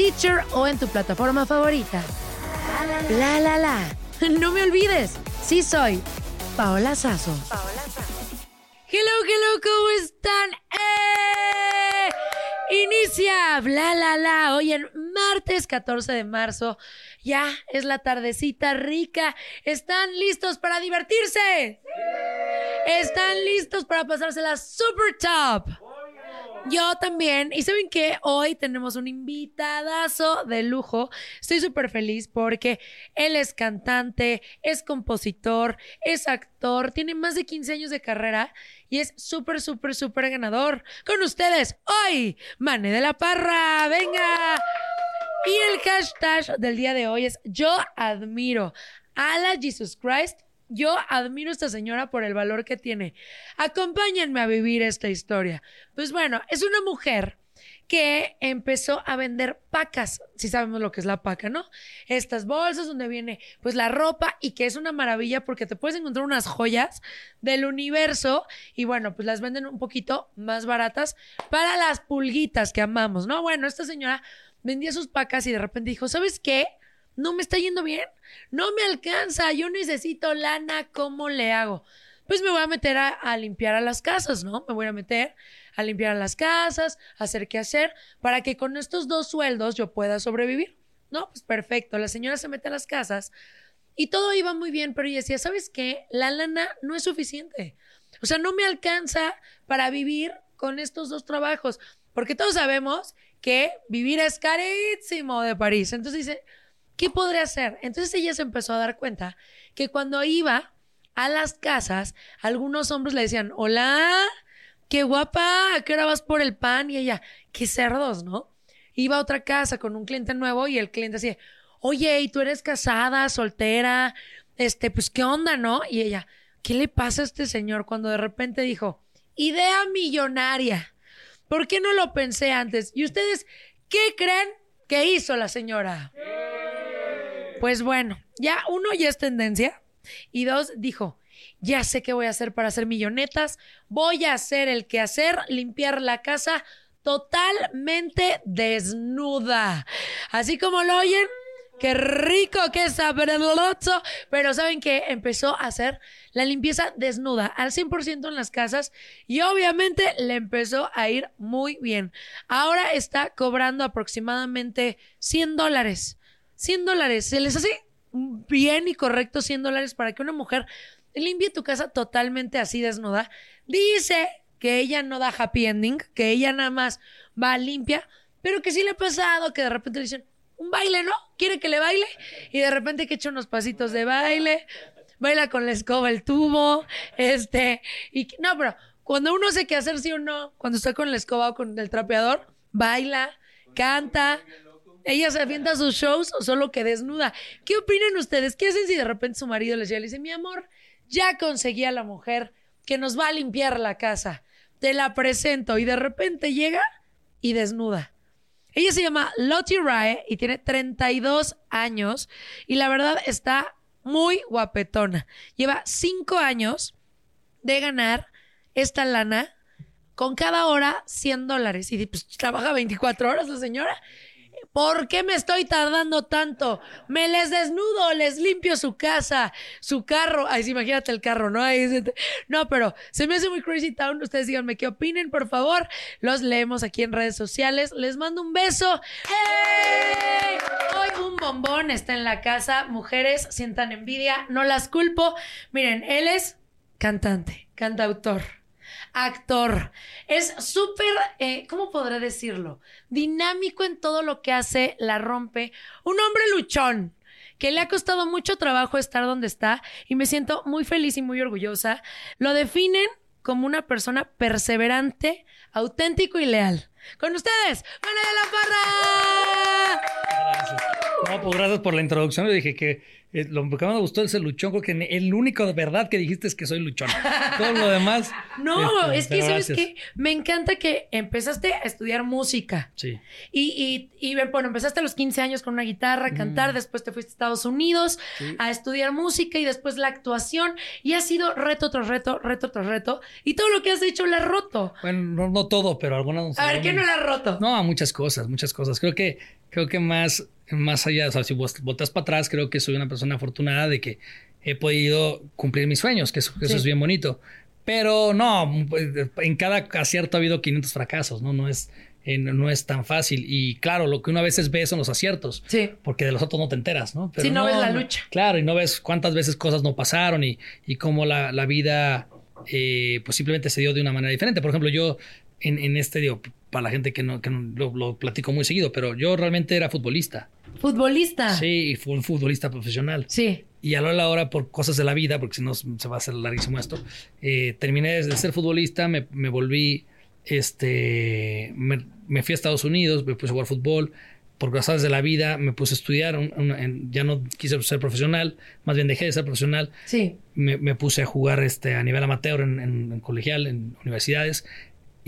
Stitcher o en tu plataforma favorita. La la la. No me olvides, sí soy Paola Sazo. Hello, hello, ¿cómo están? ¡Eh! Inicia, bla, la, la. Hoy en martes 14 de marzo. Ya es la tardecita rica. ¿Están listos para divertirse? ¿Están listos para pasársela super top? Yo también. Y saben que hoy tenemos un invitadazo de lujo. Estoy súper feliz porque él es cantante, es compositor, es actor, tiene más de 15 años de carrera y es súper, súper, súper ganador. Con ustedes, hoy, Mane de la Parra. Venga. Y el hashtag del día de hoy es yo admiro a la Jesus Christ yo admiro a esta señora por el valor que tiene. Acompáñenme a vivir esta historia. Pues bueno, es una mujer que empezó a vender pacas, si sabemos lo que es la paca, ¿no? Estas bolsas donde viene pues la ropa y que es una maravilla porque te puedes encontrar unas joyas del universo y bueno, pues las venden un poquito más baratas para las pulguitas que amamos, ¿no? Bueno, esta señora vendía sus pacas y de repente dijo, ¿sabes qué? No me está yendo bien, no me alcanza, yo necesito lana, ¿cómo le hago? Pues me voy a meter a, limpiar a las casas, ¿no? Me voy a meter a limpiar a las casas, a hacer qué hacer, para que con estos dos sueldos yo pueda sobrevivir. No, pues perfecto, la señora se mete a las casas y todo iba muy bien, pero ella decía, ¿sabes qué? La lana no es suficiente. O sea, no me alcanza para vivir con estos dos trabajos, porque todos sabemos que vivir es carísimo de París. Entonces dice, ¿qué podría hacer? Entonces ella se empezó a dar cuenta que cuando iba a las casas, algunos hombres le decían, hola, qué guapa, ¿a qué hora vas por el pan? Y ella, qué cerdos, ¿no? Iba a otra casa con un cliente nuevo y el cliente decía, oye, ¿y tú eres casada, soltera? Este, pues, ¿qué onda, no? Y ella, ¿qué le pasa a este señor cuando de repente dijo, idea millonaria? ¿Por qué no lo pensé antes? ¿Y ustedes qué creen que hizo la señora? Pues bueno, ya uno ya es tendencia. Y dos dijo, ya sé qué voy a hacer para hacer millonetas, voy a hacer el que hacer, limpiar la casa totalmente desnuda. Así como lo oyen, qué rico, qué sabroso, pero saben que empezó a hacer la limpieza desnuda al 100% en las casas y obviamente le empezó a ir muy bien. Ahora está cobrando aproximadamente 100 dólares 100 dólares. Se les hace bien y correcto 100 dólares para que una mujer limpie tu casa totalmente así desnuda. Dice que ella no da happy ending, que ella nada más va limpia, pero que sí le ha pasado que de repente le dicen, un baile, ¿no? Quiere que le baile y de repente que echa unos pasitos de baile, baila con la escoba el tubo, este, y no, pero cuando uno sé qué hacer sí o no, cuando está con la escoba o con el trapeador, baila, canta. Ella se avienta sus shows o solo que desnuda. ¿Qué opinan ustedes? ¿Qué hacen si de repente su marido les llega y dice, mi amor, ya conseguí a la mujer que nos va a limpiar la casa? Te la presento y de repente llega y desnuda. Ella se llama Lottie Rae y tiene 32 años y la verdad está muy guapetona. Lleva 5 años de ganar esta lana con cada hora 100 dólares. Y pues trabaja 24 horas la señora. ¿Por qué me estoy tardando tanto? Me les desnudo, les limpio su casa, su carro. Ay, sí, imagínate el carro, ¿no? no, pero se me hace muy crazy town. Ustedes díganme qué opinen, por favor. Los leemos aquí en redes sociales. Les mando un beso. ¡Hey! Hoy un bombón está en la casa. Mujeres, sientan envidia. No las culpo. Miren, él es cantante, cantautor actor. Es súper, eh, ¿cómo podré decirlo? Dinámico en todo lo que hace, la rompe. Un hombre luchón que le ha costado mucho trabajo estar donde está y me siento muy feliz y muy orgullosa. Lo definen como una persona perseverante, auténtico y leal. Con ustedes, Manuel de la Parra. No, pues gracias por la introducción. Le dije que eh, lo que más me gustó es el luchón. Creo que el único de verdad que dijiste es que soy luchón. Todo lo demás. no, este, es que, ¿sabes qué? Me encanta que empezaste a estudiar música. Sí. Y, y, y, bueno, empezaste a los 15 años con una guitarra, a cantar. Después te fuiste a Estados Unidos a estudiar música y después la actuación. Y ha sido reto tras reto, reto tras reto. Y todo lo que has hecho lo has roto. Bueno, no, todo, pero algunas. A ver, ¿qué no lo has roto? No, muchas cosas, muchas cosas. Creo que, creo que más más allá, o sea, si para atrás, creo que soy una persona afortunada de que he podido cumplir mis sueños, que eso, es bien bonito. Pero no, en cada acierto ha habido 500 fracasos, ¿no? No es, eh, no es tan fácil. Y claro, lo que uno a veces ve son los aciertos. Sí. Porque de los otros no te enteras, ¿no? Pero no, ves la lucha. Claro, y no ves cuántas veces cosas no pasaron y, y cómo la, la vida eh, pues simplemente se dio de una manera diferente. Por ejemplo, yo en, en este, digo, para la gente que no, que lo, lo, platico muy seguido, pero yo realmente era futbolista. ¿Futbolista? Sí, fue un futbolista profesional. Sí. Y a la hora, por cosas de la vida, porque si no se va a hacer larguísimo esto, eh, terminé de ser futbolista, me, me volví, este, me, me, fui a Estados Unidos, me puse a jugar fútbol, por cosas de la vida, me puse a estudiar, ya no quise ser profesional, más bien dejé de ser profesional. Sí. Me, me puse a jugar este, a nivel amateur en, en colegial, en universidades,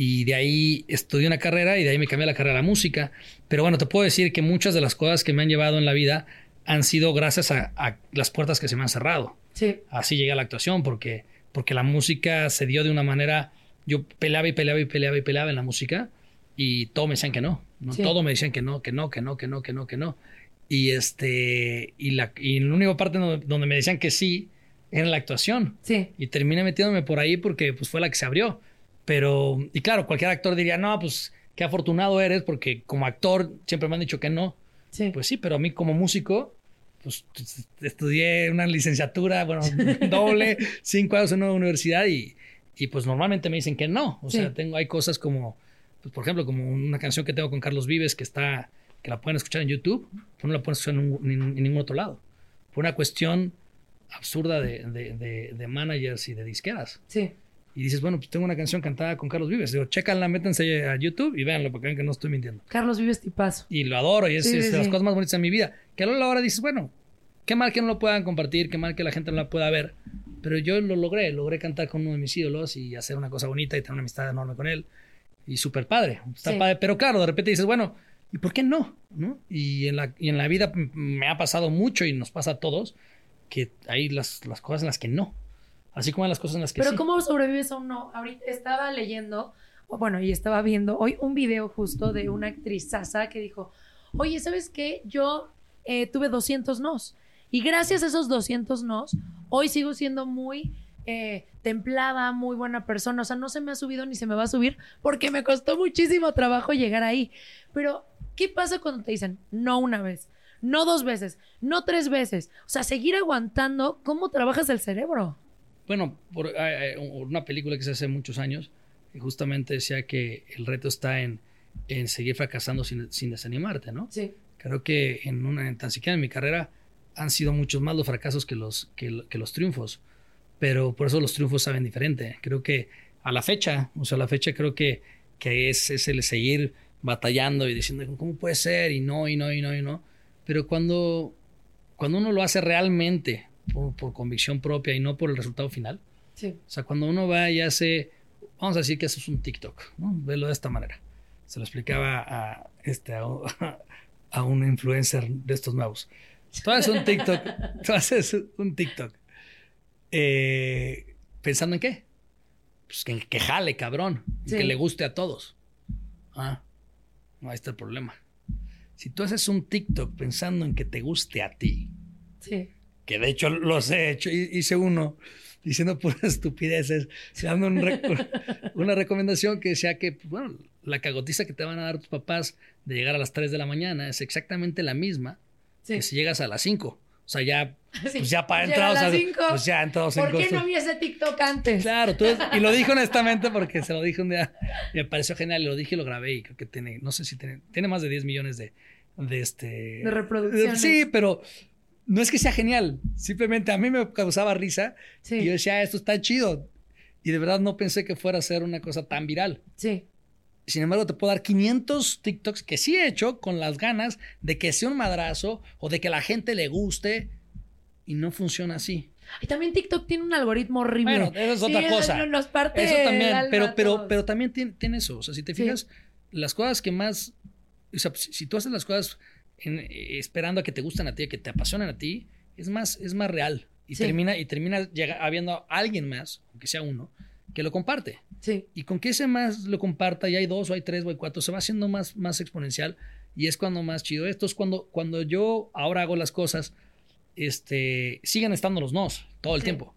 y de ahí estudié una carrera y de ahí me cambié la carrera a la música. Pero bueno, te puedo decir que muchas de las cosas que me han llevado en la vida han sido gracias a, las puertas que se me han cerrado. Sí. Así llegué a la actuación porque, porque la música se dio de una manera... Yo peleaba y peleaba y peleaba y peleaba en la música y todo me decían que no. ¿no? Todo me decían que no, que no, que no, que no, que no, que no. Y, este, y, la, y la única parte donde, donde me decían que sí era la actuación. Sí. Y terminé metiéndome por ahí porque pues, fue la que se abrió. Pero, y claro, cualquier actor diría, no, pues qué afortunado eres porque como actor siempre me han dicho que no. Sí. Pues sí, pero a mí como músico, pues estudié una licenciatura, bueno, doble, cinco años en una universidad y, y pues normalmente me dicen que no. O sea, tengo, hay cosas como, pues por ejemplo, como una canción que tengo con Carlos Vives que está, que la pueden escuchar en YouTube, pero no la pueden escuchar en, en, ningún otro lado. Por una cuestión absurda de, de, de, de managers y de disqueras. Sí y dices, bueno, pues tengo una canción cantada con Carlos Vives. Digo, chécanla, métanse a YouTube y véanlo porque vean que no estoy mintiendo. Carlos Vives tipazo. Y lo adoro y es, de las cosas más bonitas de mi vida. Que a la hora dices, bueno, qué mal que no lo puedan compartir, qué mal que la gente no la pueda ver. Pero yo lo logré, logré cantar con uno de mis ídolos y hacer una cosa bonita y tener una amistad enorme con él. Y súper padre, está padre. Pero claro, de repente dices, bueno, ¿y por qué no? ¿No? Y, en la, y en la vida me ha pasado mucho y nos pasa a todos que hay las, las cosas en las que no. Así como en las cosas en las que Pero ¿cómo sobrevives a un no? Ahorita estaba leyendo, bueno, y estaba viendo hoy un video justo de una actriz Sasa que dijo, oye, ¿sabes qué? Yo eh, tuve 200 nos. Y gracias a esos 200 nos, hoy sigo siendo muy eh, templada, muy buena persona. O sea, no se me ha subido ni se me va a subir porque me costó muchísimo trabajo llegar ahí. Pero, ¿qué pasa cuando te dicen no una vez? No dos veces, no tres veces. O sea, seguir aguantando, ¿cómo trabajas el cerebro? Bueno, por una película que se hace muchos años, justamente decía que el reto está en, en seguir fracasando sin, sin, desanimarte, ¿no? Sí. Creo que en una, tan siquiera en mi carrera han sido muchos más los fracasos que los, que, que los triunfos. Pero por eso los triunfos saben diferente. Creo que a la fecha, o sea, a la fecha creo que, que es, es el seguir batallando y diciendo, ¿cómo puede ser? Y no, y no, y no, y no. Pero cuando, cuando uno lo hace realmente por, por convicción propia y no por el resultado final, Sí. o sea, cuando uno va y hace, vamos a decir que eso es un TikTok, ¿no? Velo de esta manera. Se lo explicaba a, este, a, un- a un influencer de estos nuevos. Tú haces un TikTok, tú haces un TikTok. eh, ¿Pensando en qué? Pues que, que jale, cabrón. Sí. Que le guste a todos. Ah, no, ahí está el problema. Si tú haces un TikTok pensando en que te guste a ti, Sí. Que de hecho los he hecho, hi- hice uno diciendo puras estupideces, dando un re- una recomendación que decía que, pues, bueno, la cagotiza que te van a dar tus papás de llegar a las 3 de la mañana es exactamente la misma Sí. que si llegas a las 5. O sea, ya, Sí. pues ya para entrados a las cinco. pues ya entrados en ¿Por qué costos. no vi ese TikTok antes? Claro, tú- y lo dije honestamente porque se lo dije un día y me pareció genial lo dije y lo grabé y creo que tiene, no sé si tiene, tiene más de 10 millones de, de este... De reproducciones. Sí, pero no es que sea genial, simplemente a mí me causaba risa Sí. y yo decía, "Ah, esto está chido y de verdad no pensé que fuera a ser una cosa tan viral. Sí. Sin embargo, te puedo dar 500 TikToks que sí he hecho con las ganas de que sea un madrazo o de que la gente le guste y no funciona así. Y también TikTok tiene un algoritmo horrible. Bueno, eso es Sí, otra cosa. no- Nos parte Eso también, pero, pero, pero también tiene, tiene eso. O sea, si te Sí. fijas, las cosas que más. O sea, si, si tú haces las cosas en- eh, esperando a que te gusten a ti, a que te apasionen a ti, es más, es más real. Y Sí. termina, y termina llega, habiendo alguien más, aunque sea uno, que lo comparte. Sí. Y con que ese más lo comparta, y hay dos, o hay tres, o hay cuatro, se va haciendo más, más exponencial. Y es cuando más chido. Esto es cuando, cuando yo ahora hago las cosas, este, siguen estando los nos todo el Sí. tiempo.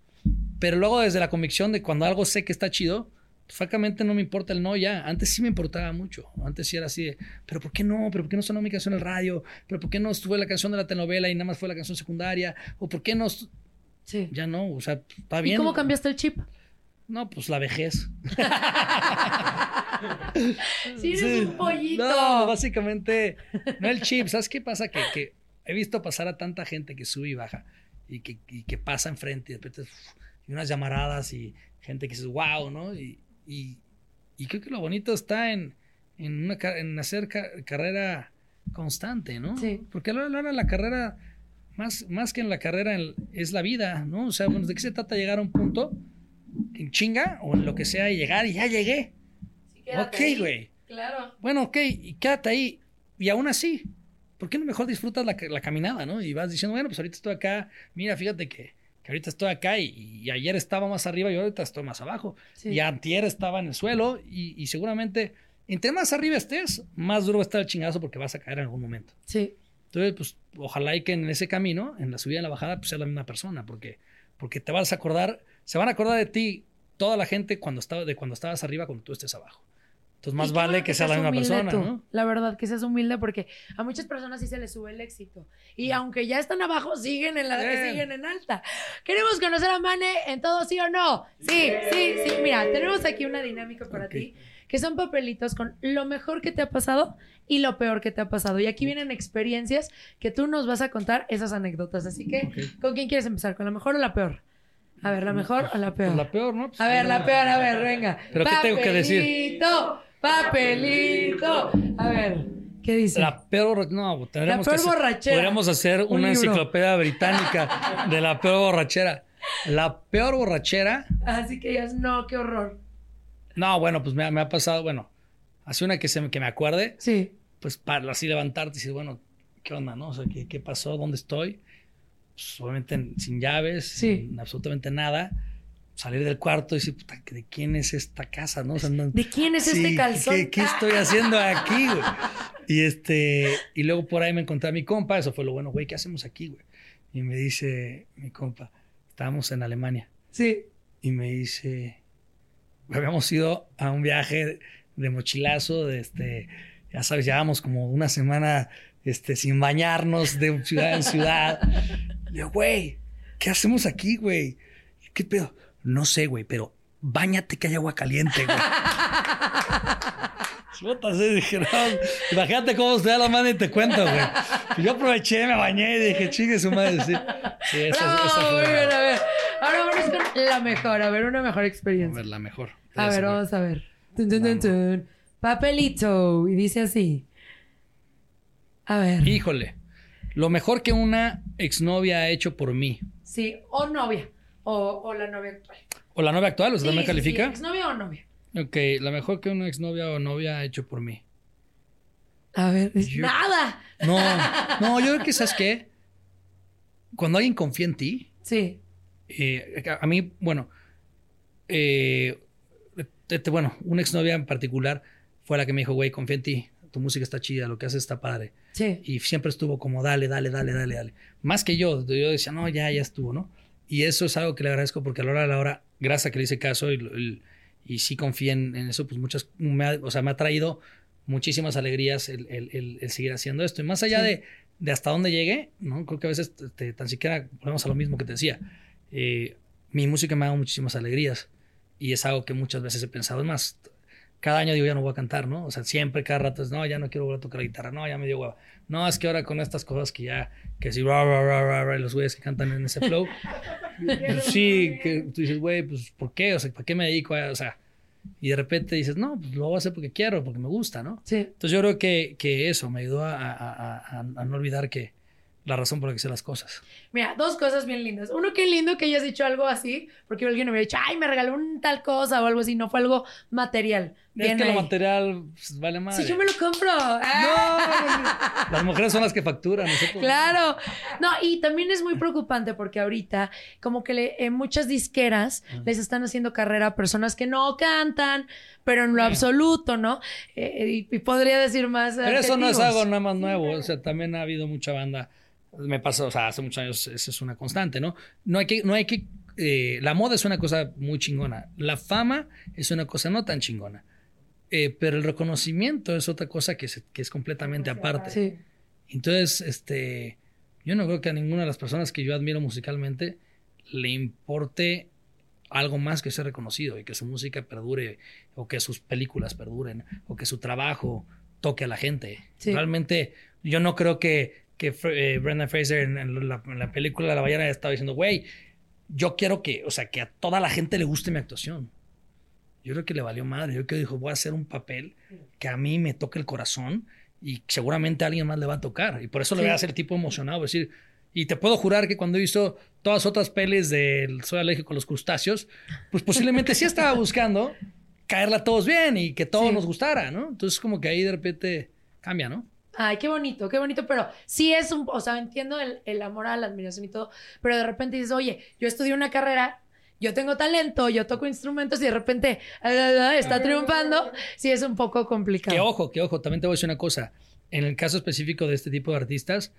Pero luego desde la convicción de cuando algo sé que está chido, francamente no me importa el no ya. Antes sí me importaba mucho. Antes sí era así de, pero ¿por qué no? ¿Pero por qué no sonó mi canción en el radio? ¿Pero por qué no estuve la canción de la telenovela y nada más fue la canción secundaria? ¿O por qué no? estu-?" Sí. Ya no, o sea, está ¿Y bien. cómo cambiaste el chip? No, pues la vejez. Sí, eres Sí. un pollito. No, básicamente, no el chip. ¿Sabes qué pasa? Que, que he visto pasar a tanta gente que sube y baja y que, y que pasa enfrente y de repente uf, y unas llamaradas y gente que dices, wow, ¿no? Y, y, y creo que lo bonito está en, en, una, en hacer ca- carrera constante, ¿no? Sí. Porque a la hora la carrera, más, más que en la carrera, en- es la vida, ¿no? O sea, bueno, ¿de qué se trata llegar a un punto en chinga o en lo que sea y llegar y ya llegué? Sí, Ok, güey. Claro. Bueno, ok, y quédate ahí. Y aún así, ¿por qué no mejor disfrutas la, la caminada, no? Y vas diciendo, bueno, pues ahorita estoy acá, mira, fíjate que, que ahorita estoy acá y, y ayer estaba más arriba y ahorita estoy más abajo. Sí. Y antier estaba en el suelo y, y seguramente, entre más arriba estés, más duro va a estar el chingazo porque vas a caer en algún momento. Sí. Entonces, pues, ojalá y que en ese camino, en la subida y en la bajada, pues sea la misma persona, porque, porque te vas a acordar, se van a acordar de ti toda la gente cuando estaba, de cuando estabas arriba, cuando tú estés abajo. Entonces, más vale bueno que sea la misma persona, tú. ¿no? La verdad, que seas humilde porque a muchas personas sí se les sube el éxito. Y aunque ya están abajo, siguen en, la, Bien. siguen en alta. ¿Queremos conocer a Mane en todo sí o no? Sí, sí, sí. Mira, tenemos aquí una dinámica para Ok. ti, que son papelitos con lo mejor que te ha pasado y lo peor que te ha pasado. Y aquí vienen experiencias que tú nos vas a contar esas anécdotas. Así que, Ok. ¿con quién quieres empezar? ¿Con la mejor o la peor? A ver, ¿la mejor o la peor? Pues la peor, ¿no? Pues, A ver, la peor, a ver, venga. ¿Pero qué tengo que decir? Papelito. A ver, ¿qué dice? La peor, no, La peor hacer- borrachera. Podríamos hacer Un una libro. enciclopedia británica de la peor borrachera. La peor borrachera, Así que digas, no, qué horror. no, bueno, pues me, ha- me ha pasado, bueno, hace una que, se, me- que me acuerde, Sí, pues para así levantarte y decir, bueno, ¿qué onda, no? O sea, ¿qué, qué pasó? ¿Dónde estoy? Pues, obviamente en- sin llaves, Sí. sin absolutamente nada. Salir del cuarto y decir, puta, ¿de quién es esta casa? ¿no? O sea, no- ¿de quién es Sí, este calzón? ¿qué, qué estoy haciendo aquí, güey? Y este, y luego por ahí me encontré a mi compa, eso fue lo bueno, güey, ¿qué hacemos aquí, güey? Y me dice mi compa, estábamos en Alemania, Sí, y me dice, habíamos ido a un viaje de mochilazo, de este, ya sabes, llevábamos como una semana este, sin bañarnos de ciudad en ciudad. Le digo, güey, ¿qué hacemos aquí, güey? ¿Qué pedo? No sé, güey, pero bañate que hay agua caliente, güey. Imagínate cómo usted la mano y te cuento, güey. Yo aproveché, me bañé y dije, chingue su madre, sí. Sí, esa, Bravo, esa fue muy bien, a ver. Ahora vamos con la mejor. A ver, una mejor A experiencia. ver, la mejor. A ver, vamos a ver. Tun, tun, tun, tun. Papelito. Y dice así. A ver. Híjole, lo mejor que una exnovia ha hecho por mí. Sí, o novia. O, o la novia actual. ¿O la novia actual? ¿O sea, Sí, también sí, califica? sí, ¿Exnovia o novia? Ok, la mejor que una exnovia o novia ha hecho por mí. A ver. Yo- Nada. No, no, yo creo que, ¿sabes qué? Cuando alguien confía en ti, Sí. eh, a a mí, bueno, eh, este, bueno, una exnovia en particular fue la que me dijo, güey, confía en ti, tu música está chida, lo que haces está padre. Sí. Y siempre estuvo como, dale, dale, dale, dale, dale. Más que yo, yo decía, no, ya, ya estuvo, ¿no? Y eso es algo que le agradezco porque a la hora de la hora, gracias a que le hice caso y, y, y sí confía en, en eso, pues muchas, me ha, o sea, me ha traído muchísimas alegrías el, el- el- el seguir haciendo esto. Y más allá Sí. de, de hasta dónde llegue, ¿no? Creo que a veces te- tan siquiera volvemos a lo mismo que te decía. Eh, mi música me ha dado muchísimas alegrías y es algo que muchas veces he pensado. Es más, cada año digo, ya no voy a cantar, ¿no? O sea, siempre, cada rato es, no, ya no quiero volver a tocar la guitarra, no, ya me dio hueva. No, es que ahora con estas cosas que ya, que si, ra, ra, ra, ra, ra, y los güeyes que cantan en ese flow, pues sí, que tú dices, güey, pues, ¿por qué? O sea, ¿para qué me dedico a, o sea, y de repente dices, no, pues lo voy a hacer porque quiero, porque me gusta, ¿no? Sí. Entonces yo creo que, que eso me ayudó a, a- a- a- a no olvidar que la razón por la que hice las cosas. Mira, dos cosas bien lindas. Uno, qué lindo que hayas dicho algo así, porque alguien me hubiera dicho, ay, me regaló un tal cosa o algo así. No fue algo material. Es que lo material pues, vale más. Si yo me lo compro. Ah. Las mujeres son las que facturan. nosotros- Claro. No, y también es muy preocupante porque ahorita, como que le- en muchas disqueras les están haciendo carrera a personas que no cantan, pero en lo absoluto, ¿no? Eh, y, y podría decir más. Pero eso no es algo nada más nuevo. O sea, también ha habido mucha banda. Me pasó, o sea, hace muchos años eso es una constante, ¿no? No hay que, no hay que. eh, la moda es una cosa muy chingona. La fama es una cosa no tan chingona. Eh, pero el reconocimiento es otra cosa que, se- que es completamente aparte. Sí. Entonces, este, yo no creo que a ninguna de las personas que yo admiro musicalmente le importe algo más que ser reconocido y que su música perdure o que sus películas perduren o que su trabajo toque a la gente. Sí. Realmente, yo no creo que, que eh, Brendan Fraser en, en la, en la película La Ballena estaba diciendo, güey, yo quiero que, o sea, que a toda la gente le guste mi actuación. Yo creo que le valió madre. Yo creo que dijo, voy a hacer un papel que a mí me toque el corazón y seguramente a alguien más le va a tocar. Y por eso le voy a hacer tipo emocionado. Es decir, y te puedo jurar que cuando hizo todas las otras pelis de Soy alérgico a los crustáceos, pues posiblemente sí estaba buscando caerla a todos bien y que todos Sí. nos gustara, ¿no? Entonces como que ahí de repente cambia, ¿no? Ay, qué bonito, qué bonito, pero sí es un, o sea, entiendo el, el amor a la admiración y todo, pero de repente dices, oye, yo estudié una carrera, yo tengo talento, yo toco instrumentos y de repente ah, ah, ah, está triunfando, sí es un poco complicado. Que ojo, que ojo, también te voy a decir una cosa. En el caso específico de este tipo de artistas,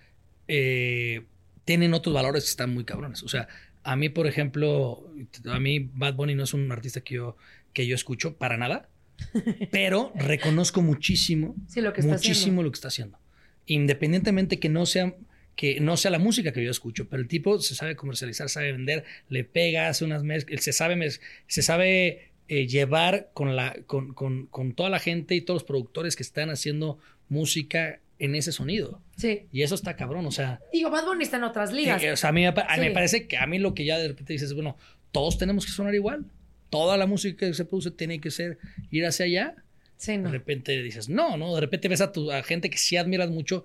eh, tienen otros valores que están muy cabrones. O sea, a mí, por ejemplo, a mí Bad Bunny no es un artista que yo, que yo escucho para nada, pero reconozco muchísimo, Sí, lo que está muchísimo haciendo. lo que está haciendo. Independientemente que no sea que no sea la música que yo escucho, pero el tipo se sabe comercializar, sabe vender, le pega, hace unas mezclas, se sabe, mez- se sabe eh, llevar con, la, con, con, con toda la gente y todos los productores que están haciendo música en ese sonido. Sí. Y eso está cabrón, o sea, Digo, Bad Bunny está en otras ligas. eh, o sea, a mí, me, mí me Sí. parece que a mí lo que ya de repente dices, bueno, todos tenemos que sonar igual. Toda la música que se produce tiene que ser ir hacia allá. sí, De no. repente dices, no, no, de repente ves a, tu, a gente que sí admiras mucho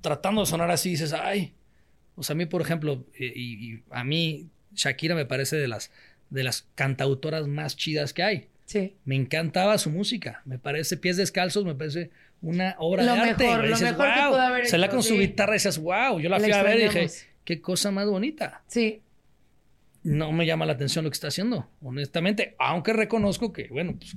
tratando de sonar así y dices, ay. O sea, a mí, por ejemplo, eh, y, y a mí Shakira me parece de las, de las cantautoras más chidas que hay. Sí. Me encantaba su música. Me parece Pies Descalzos, me parece una obra Lo de arte. mejor, güey. lo Dices, mejor que "Wow". pudo haber Se la hecho, con su sí. guitarra y dices, wow. Yo la La fui a ver y dije, qué cosa más bonita. Sí. No me llama la atención lo que está haciendo, honestamente. Aunque reconozco que, bueno, pues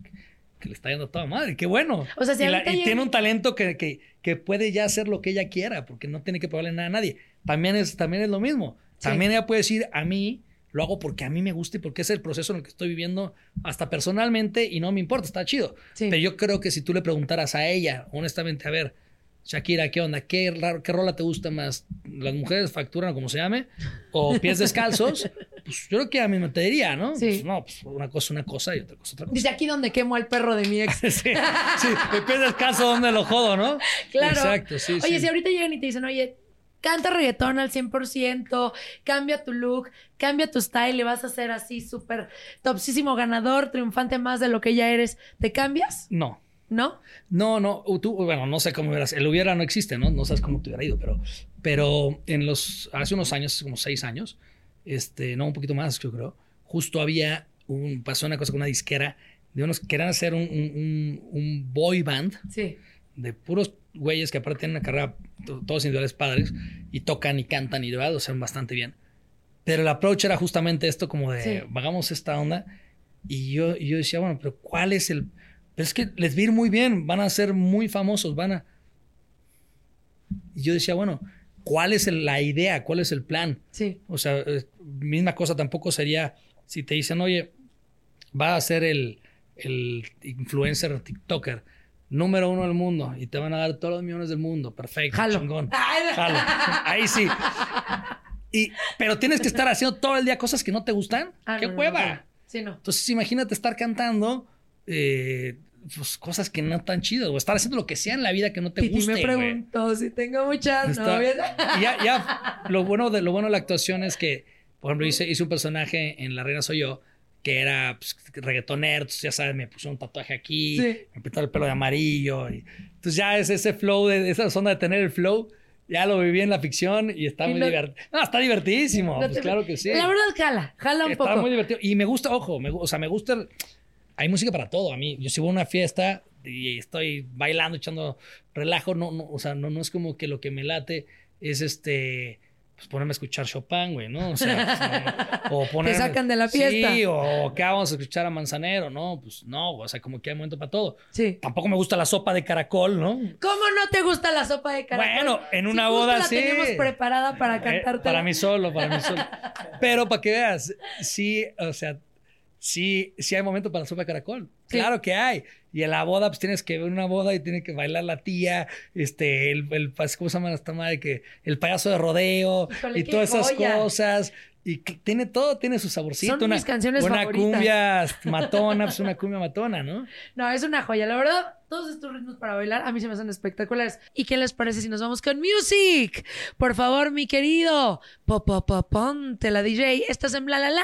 que, le está yendo a toda madre. Qué bueno. O sea, si y la- y tiene un talento que, que, que puede ya hacer lo que ella quiera, porque no tiene que pagarle nada a nadie. También es, también es lo mismo. Sí. También ella puede decir, a mí lo hago porque a mí me gusta y porque es el proceso en el que estoy viviendo hasta personalmente y no me importa, está chido. Sí. Pero yo creo que si tú le preguntaras a ella, honestamente, a ver, Shakira, ¿qué onda? ¿Qué, raro- qué rola te gusta más? ¿Las mujeres facturan o como se llame? ¿O pies descalzos? pues yo creo que a mí me te diría, ¿no? Sí. Pues, no, pues una cosa una cosa y otra cosa otra cosa. Dice aquí donde quemo al perro de mi ex. sí, sí, del caso donde lo jodo, ¿no? Claro. Exacto, sí, Oye, sí. si ahorita llegan y te dicen, oye, canta reggaetón al 100%, cambia tu look, cambia tu style y vas a ser así súper topsísimo ganador, triunfante más de lo que ya eres, ¿te cambias? No. ¿No? No, no, tú, bueno, no sé cómo hubieras, el hubiera no existe, ¿no? No sabes cómo te hubiera ido, pero, pero en los, hace unos años, como seis años, este, no, un poquito más, yo creo, justo había un, pasó una cosa con una disquera de unos que querían hacer un, un, boy band Sí. de puros güeyes que aparte tienen una carrera, to- todos individuales padres, y tocan y cantan y verdad lo hacen bastante bien. Pero el approach era justamente esto como de, Sí. hagamos esta onda. Y yo, y yo decía, bueno, pero ¿cuál es el...? Pero es que les va a ir muy bien, van a ser muy famosos, van a... Y yo decía, bueno, ¿cuál es el- la idea? ¿Cuál es el plan? Sí. O sea, eh, misma cosa tampoco sería si te dicen, oye, va a ser el, el influencer TikToker número uno del mundo y te van a dar todos los millones del mundo. Perfecto, Jalo. chingón. Jalo. Ahí sí. Y, pero tienes que estar haciendo todo el día cosas que no te gustan. Ah, ¡Qué no, no, hueva! no. Sí, no. Entonces, imagínate estar cantando eh, pues, cosas que no tan chidas o estar haciendo lo que sea en la vida que no te guste. me güey. preguntó si tengo muchas Está- novias. y ya, ya, lo bueno de lo bueno de la actuación es que, por ejemplo, hice, hice un personaje en La Reina Soy Yo que era pues, reggaetonero, ya sabes, me puse un tatuaje aquí, Sí. me pintó el pelo de amarillo. Y, entonces ya es ese flow, de esa zona de tener el flow, ya lo viví en la ficción y está Y muy divertido. No, está divertidísimo, No pues te- claro que sí. La verdad, jala, jala un Está poco. muy divertido. Y me gusta, ojo, me, o sea, me gusta. el- hay música para todo. A mí, yo si voy a una fiesta y estoy bailando, echando relajo, no, no, o sea, no, no es como que lo que me late es este. Pues ponerme a escuchar Chopin, güey, ¿no? O sea, pues, no. o ponerme, sacan de la fiesta. Sí, o que vamos a escuchar a Manzanero, ¿no? Pues no, o sea, como que hay momento para todo. Sí. Tampoco me gusta la sopa de caracol, ¿no? ¿Cómo no te gusta la sopa de caracol? Bueno, en una Si boda la sí. preparada para Eh, cantarte. para mí solo, para mí solo. Pero para que veas, sí, o sea, sí, sí hay momento para la sopa de caracol. Sí. Claro que hay. Y en la boda, pues tienes que ver una boda y tiene que bailar la tía, este, el, el ¿cómo se llama esta madre? Que el payaso de rodeo Híjole, y todas esas joya. cosas. Y que tiene todo, tiene su saborcito. Son una, mis canciones Una favoritas. cumbia matona, pues una cumbia matona, ¿no? No, es una joya. La verdad, todos estos ritmos para bailar a mí se me hacen espectaculares. ¿Y qué les parece si nos vamos con music? Por favor, mi querido. Popo, ponte la DJ. Estás en bla, la, la.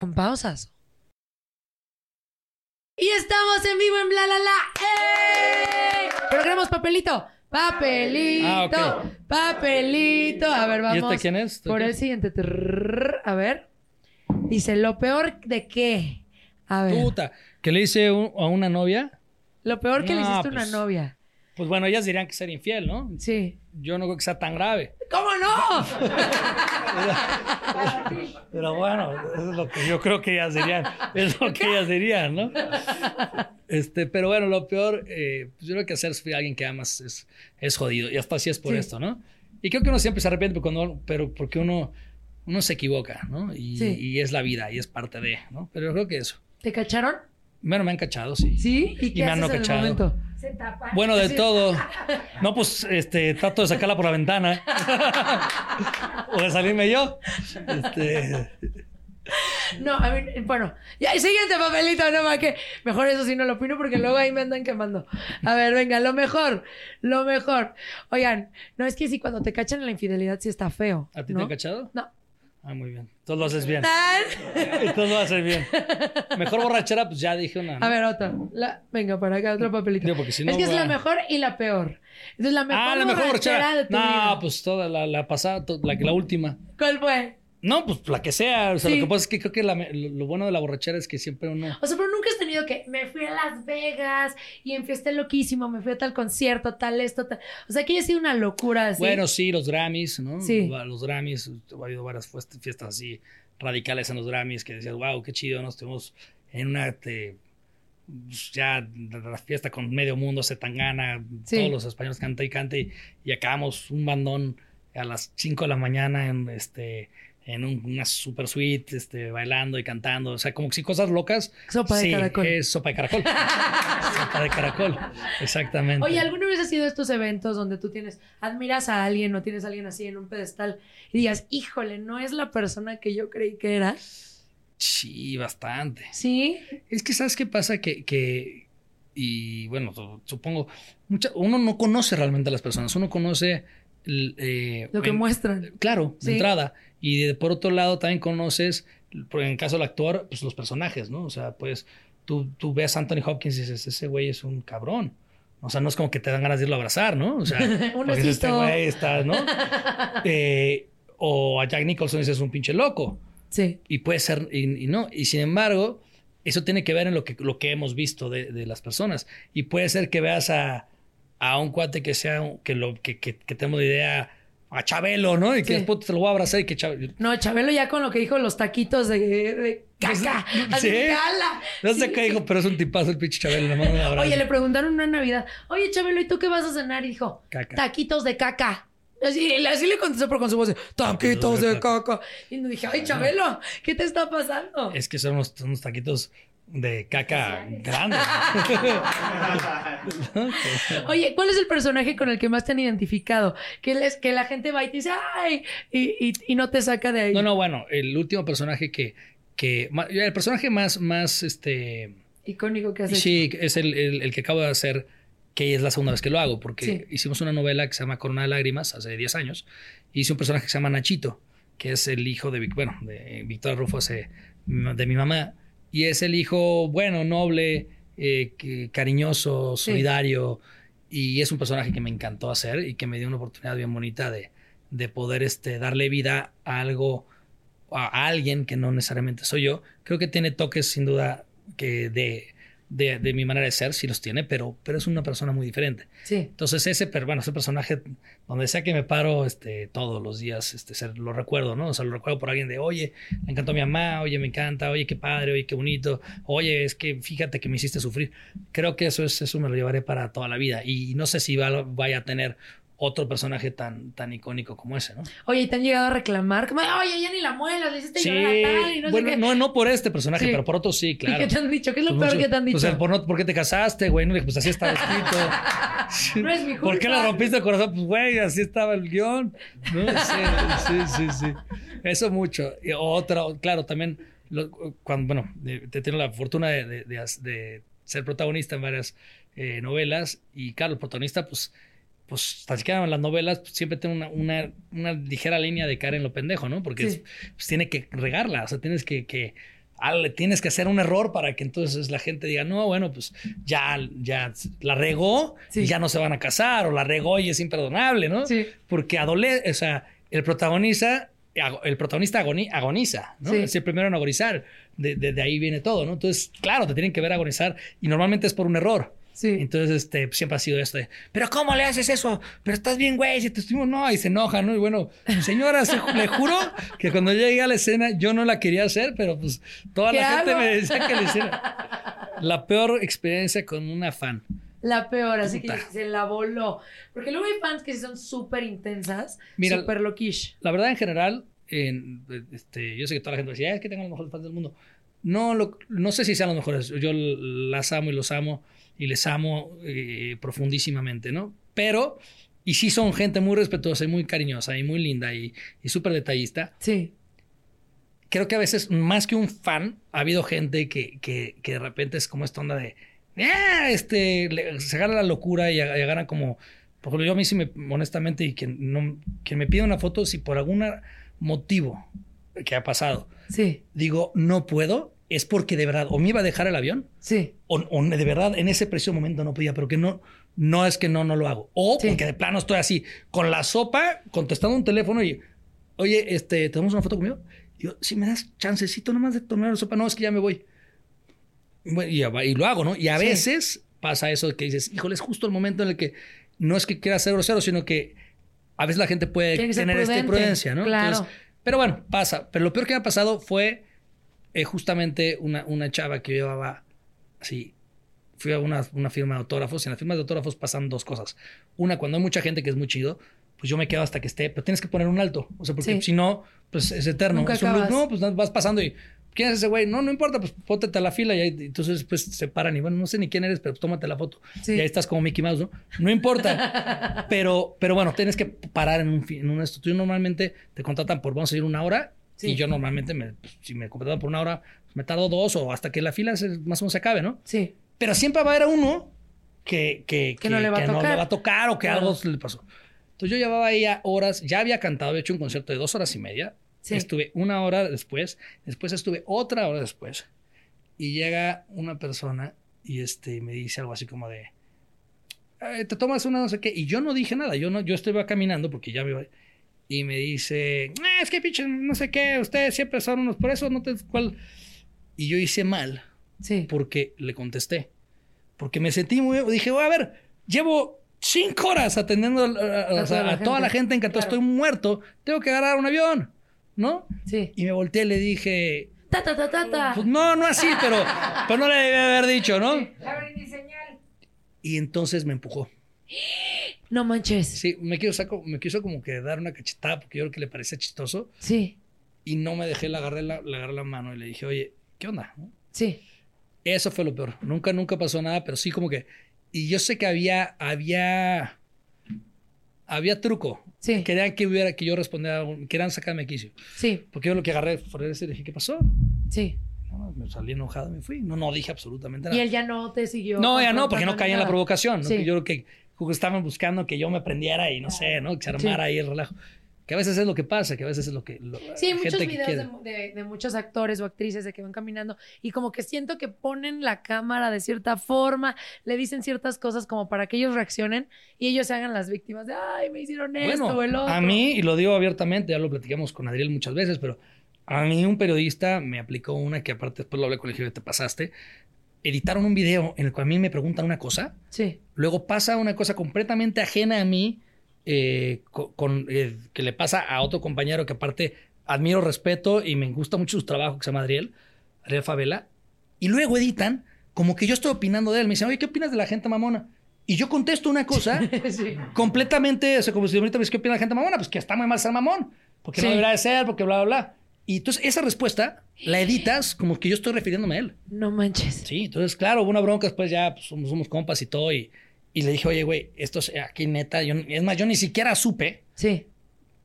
Con pausas. Y estamos en vivo en bla, la, la. ¡Ey! Pero queremos papelito. Papelito. Ah. Papelito. A ver, vamos. ¿Y este quién es? Por el siguiente. A ver. Dice, ¿lo peor de qué? A ver. Puta, que le hice un- a una novia. Lo peor que le No, hiciste a una pues- novia. Pues bueno, ellas dirían que ser infiel, ¿no? Sí. Yo no creo que sea tan grave. ¿Cómo no? Pero bueno, eso es lo que yo creo que ellas dirían. Es lo que ellas dirían, ¿no? Este, pero bueno, lo peor, eh, pues yo creo que hacer a alguien que amas es, es jodido. Y hasta así es por Sí. esto, ¿no? Y creo que uno siempre se arrepiente cuando, pero porque uno, uno se equivoca, ¿no? Y, Sí. y es la vida y es parte de, ¿no? Pero yo creo que eso. ¿Te cacharon? Bueno, me han cachado, sí. Sí. ¿Y qué me han haces en el cachado. momento? Bueno, de todo. No, pues, este, trato de sacarla por la ventana. o de salirme yo. Este, No, a mí, bueno, ya, siguiente papelito, no más que mejor eso sí no lo opino porque luego ahí me andan quemando. A ver, venga, lo mejor, lo mejor. Oigan, no es que sí, cuando te cachan en la infidelidad sí está feo. ¿A ti ¿no? te han cachado? No, Ah, muy bien. Tú lo haces bien. Tú lo haces bien. Mejor borrachera, pues ya dije una. ¿no? A ver, otra. La- venga, para acá, otro papelito. Digo, porque si no es que es la mejor y la peor. Entonces, la mejor, ah, la mejor borrachera, borrachera. de tu No, vida. pues toda la, la pasada, la, la última. ¿Cuál fue? No, pues la que sea. O sea, Sí. lo que pasa es que creo que la lo, lo bueno de la borrachera es que siempre uno. O sea, pero nunca has tenido que me fui a Las Vegas y enfiesté loquísimo, me fui a tal concierto, tal esto, tal. O sea, que haya sido una locura así. Bueno, sí, los Grammys, ¿no? Sí. Los Grammys, ha habido varias fiestas así radicales en los Grammys que decías, wow, qué chido, nos estuvimos en una. te- pues, ya la fiesta con medio mundo se tan gana, Sí. todos los españoles canta y canta y, y acabamos un bandón a las 5 de la mañana en este en un- una super suite este, bailando y cantando o sea como que sí cosas locas Sopa de sí, caracol. es sopa de caracol sopa de caracol exactamente Oye, ¿alguna vez has ido a estos eventos donde tú tienes, admiras a alguien o tienes a alguien así en un pedestal y digas, híjole, no es la persona que yo creí que era? sí bastante ¿Sí? Es que, ¿sabes qué pasa? Que, que y bueno, su- supongo, mucha- uno no conoce realmente a las personas, uno conoce... eh, Lo que en- muestran. Claro, de Sí. entrada. Y de- por otro lado también conoces, en el caso del actor, pues los personajes, ¿no? O sea, pues tú, tú ves a Anthony Hopkins y dices, ese güey es un cabrón. O sea, no es como que te dan ganas de irlo a abrazar, ¿no? O sea, porque este güey está, ¿no? Eh, o a Jack Nicholson dices, es un pinche loco Sí. y puede ser y, y no y sin embargo eso tiene que ver en lo que lo que hemos visto de, de las personas y puede ser que veas a, a un cuate que sea que lo que, que, que tenemos de idea a Chabelo no y que Sí. después te lo voy a abrazar y que Chabelo No, Chabelo ya con lo que dijo los taquitos de, de caca. Así, Sí. jala. no sé Sí, qué dijo pero es un tipazo el pinche Chabelo Oye, le preguntaron una Navidad, oye, Chabelo, ¿y tú qué vas a cenar? Y dijo, Caca. taquitos de caca. Así, así le contestó, pero con su voz, de, taquitos de caca. Y dije, ay, Chabelo, ¿qué te está pasando? es que son unos, unos taquitos de caca grandes Oye, ¿cuál es el personaje con el que más te han identificado? Que, les, que la gente va y te dice, ay, y, y- y no te saca de ahí. no no bueno el último personaje que que el personaje más más este Icónico que hecho. Sí, es el, el- el que acabo de hacer, que es la segunda vez que lo hago, porque Sí. hicimos una novela que se llama Corona de Lágrimas hace 10 años. y Hice un personaje que se llama Nachito, que es el hijo de, bueno, de Víctor Rufo, hace- de mi mamá. Y es el hijo bueno, noble, eh, que- cariñoso, Sí. solidario. Y es un personaje que me encantó hacer y que me dio una oportunidad bien bonita de, de poder este, darle vida a algo, a alguien que no necesariamente soy yo. Creo que tiene toques sin duda que de, de, de mi manera de ser, sí los tiene, pero, pero es una persona muy diferente. Sí. Entonces ese, bueno, ese personaje, donde sea que me paro este, todos los días, este, se- lo recuerdo, ¿no? O sea, lo recuerdo por alguien de, oye, me encantó mi mamá, oye, me encanta, oye, qué padre, oye, qué bonito, oye, es que fíjate que me hiciste sufrir. Creo que eso, es, eso me lo llevaré para toda la vida y no sé si va- vaya a tener otro personaje tan, tan icónico como ese, ¿no? Oye, ¿y te han llegado a reclamar? Como, oye, ya ni la muelas, le hiciste Sí, llorar a tal y no bueno, sé qué. no, no por este personaje, Sí. pero por otros sí, claro. ¿Y qué te han dicho? ¿Qué es lo Pues peor mucho- que te han dicho? Pues el por, no- ¿por qué te casaste, güey? No, pues así estaba escrito. No es mi ¿Por qué culpa. le rompiste el corazón? Pues, güey, así estaba el guion. ¿No? Sí, sí, sí, sí. Eso mucho. Y otra, claro, también, lo- cuando, bueno, de- te tengo la fortuna de, de- de ser protagonista en varias eh, novelas y, claro, el protagonista, pues, pues, tan siquiera las novelas, pues, siempre tiene una, una, una ligera línea de cara en lo pendejo, ¿no? Porque Sí. es- pues, tiene que regarla, o sea, tienes que, que ah, tienes que hacer un error para que entonces la gente diga, no, bueno, pues ya, ya la regó Sí. y ya no se van a casar, o la regó y es imperdonable, ¿no? Sí. Porque adole o sea, el protagonista, ago- el protagonista agoni- agoniza, ¿no? Es el primero en agonizar. De, de- de ahí viene todo, ¿no? Entonces, claro, te tienen que ver agonizar y normalmente es por un error. Sí. Entonces, este, siempre ha sido esto de, pero ¿cómo le haces eso? Pero estás bien, güey, si te estuvimos, no, y se enoja, ¿no? Y bueno, señora, se- le juro que cuando llegué a la escena yo no la quería hacer, pero pues toda ¿Qué la gente me decía que le hiciera. La peor experiencia con una fan. La peor, así Puta. que se la voló. Porque luego hay fans que son súper intensas, súper loquish. La verdad, en general, en, este, yo sé que toda la gente decía, "Ah, es que tengo los mejores fans del mundo. No, lo- no sé si sean los mejores. Yo las amo y los amo y les amo eh, profundísimamente, ¿no? Pero, y sí son gente muy respetuosa y muy cariñosa y muy linda y, y súper detallista. Sí. Creo que a veces, más que un fan, ha habido gente que, que, que de repente es como esta onda de, "Ah", este, le- se agarra la locura y agarran como, por ejemplo, yo a mí sí me, honestamente, y quien, no, quien me pide una foto, si por algún motivo que ha pasado. Sí, Digo, no puedo, es porque de verdad o me iba a dejar el avión sí. o, o de verdad en ese preciso momento no podía, pero que no, no es que no, no lo hago. O Sí. porque de plano estoy así, con la sopa, contestando un teléfono y, oye, este, ¿tenemos una foto conmigo? Y yo, si me das chancecito nomás de tomar la sopa, no, es que ya me voy. Bueno, y, lo hago, ¿no? Y a Sí. veces pasa eso de que dices, híjole, es justo el momento en el que no es que quiera ser grosero, sino que a veces la gente puede tener esta prudencia, ¿no? claro. pero bueno, pasa. Pero lo peor que me ha pasado fue eh, justamente una, una chava que yo llevaba así. Fui a una, una firma de autógrafos y en las firmas de autógrafos pasan dos cosas. Una, cuando hay mucha gente que es muy chido, pues yo me quedo hasta que esté, pero tienes que poner un alto. O sea, porque Sí. si no, pues es eterno. Nunca Es un no, pues vas pasando y ¿quién es ese güey? No, no importa, pues póntete a la fila y ahí, entonces pues se paran y bueno, no sé ni quién eres, pero pues, tómate la foto. Sí. Y ahí estás como Mickey Mouse, ¿no? No importa. pero, pero bueno, tienes que parar en un, en un. Tú normalmente te contratan por, vamos a ir una hora Sí. y yo normalmente, me, pues, si me contratan por una hora, pues, me tardo dos o hasta que la fila se- más o menos se acabe, ¿no? Sí. Pero siempre va a haber a uno que, que, Que no le va a que no tocar. le va a tocar o que Claro. algo le pasó. Entonces yo llevaba ahí a horas, ya había cantado, había hecho un concierto de dos horas y media. Sí. Estuve una hora después, después estuve otra hora después. Y llega una persona y este, me dice algo así como de, "Eh, te tomas una no sé qué. Y yo no dije nada, yo no, yo estaba caminando porque ya me iba. Y me dice, "Ah, es que pinche, no sé qué, ustedes siempre son unos, por eso no te... ¿cuál? Y yo hice mal Sí. porque le contesté. Porque me sentí muy... Dije, a ver, llevo cinco horas atendiendo a, a- sea, toda la a toda la gente. en que Claro. estoy muerto. Tengo que agarrar un avión, ¿no? Sí. Y me volteé y le dije, Ta, ta, ta, ta, pues no, no así, pero, pero no le debía haber dicho, ¿no? Y entonces me empujó. No manches. Sí, me quiso, saco, me quiso como que dar una cachetada porque yo creo que le parecía chistoso. Sí. Y no me dejé, le agarré la, le agarré la mano y le dije, oye, ¿qué onda? Sí. Eso fue lo peor. Nunca, nunca pasó nada, pero sí como que. Y yo sé que había, había, había truco. Sí. Querían que hubiera, que yo respondiera, querían sacarme quicio. Sí. Porque yo lo que agarré fue ese y dije, ¿qué pasó? Sí. No, me salí enojado me fui. No, no dije absolutamente nada. Y él ya no te siguió. no, ya no, porque no caía en la provocación. ¿no? Sí. Que Yo creo que justo estaban buscando que yo me prendiera y no sé, ¿no? Que se armara ahí el relajo. Que a veces es lo que pasa, que a veces es lo que. lo- Sí, hay muchos que videos de, de- de muchos actores o actrices de que van caminando y como que siento que ponen la cámara de cierta forma, le dicen ciertas cosas como para que ellos reaccionen y ellos se hagan las víctimas de, ay, me hicieron esto o el Bueno, otro. a mí, y lo digo abiertamente, ya lo platicamos con Adriel muchas veces, pero a mí un periodista me aplicó una que aparte después lo hablé con el jefe, te pasaste. Editaron un video en el cual a mí me preguntan una cosa, Sí, luego pasa una cosa completamente ajena a mí, eh, con, eh, que le pasa a otro compañero que aparte admiro, respeto y me gusta mucho su trabajo, que se llama Adriel, Adriel Favela, y luego editan como que yo estoy opinando de él. Me dicen, oye, ¿qué opinas de la gente mamona? Y yo contesto una cosa sí. completamente, o sea, como si ahorita me dices, ¿qué opina la gente mamona? Pues que está muy mal ser mamón, porque Sí. no debería de ser, porque bla, bla, bla. Y entonces esa respuesta la editas como que yo estoy refiriéndome a él. No manches. Sí, entonces, claro, hubo una bronca, después ya pues, somos, somos compas y todo, y, y le dije, oye, güey, esto es aquí neta, yo, es más, yo ni siquiera supe Sí,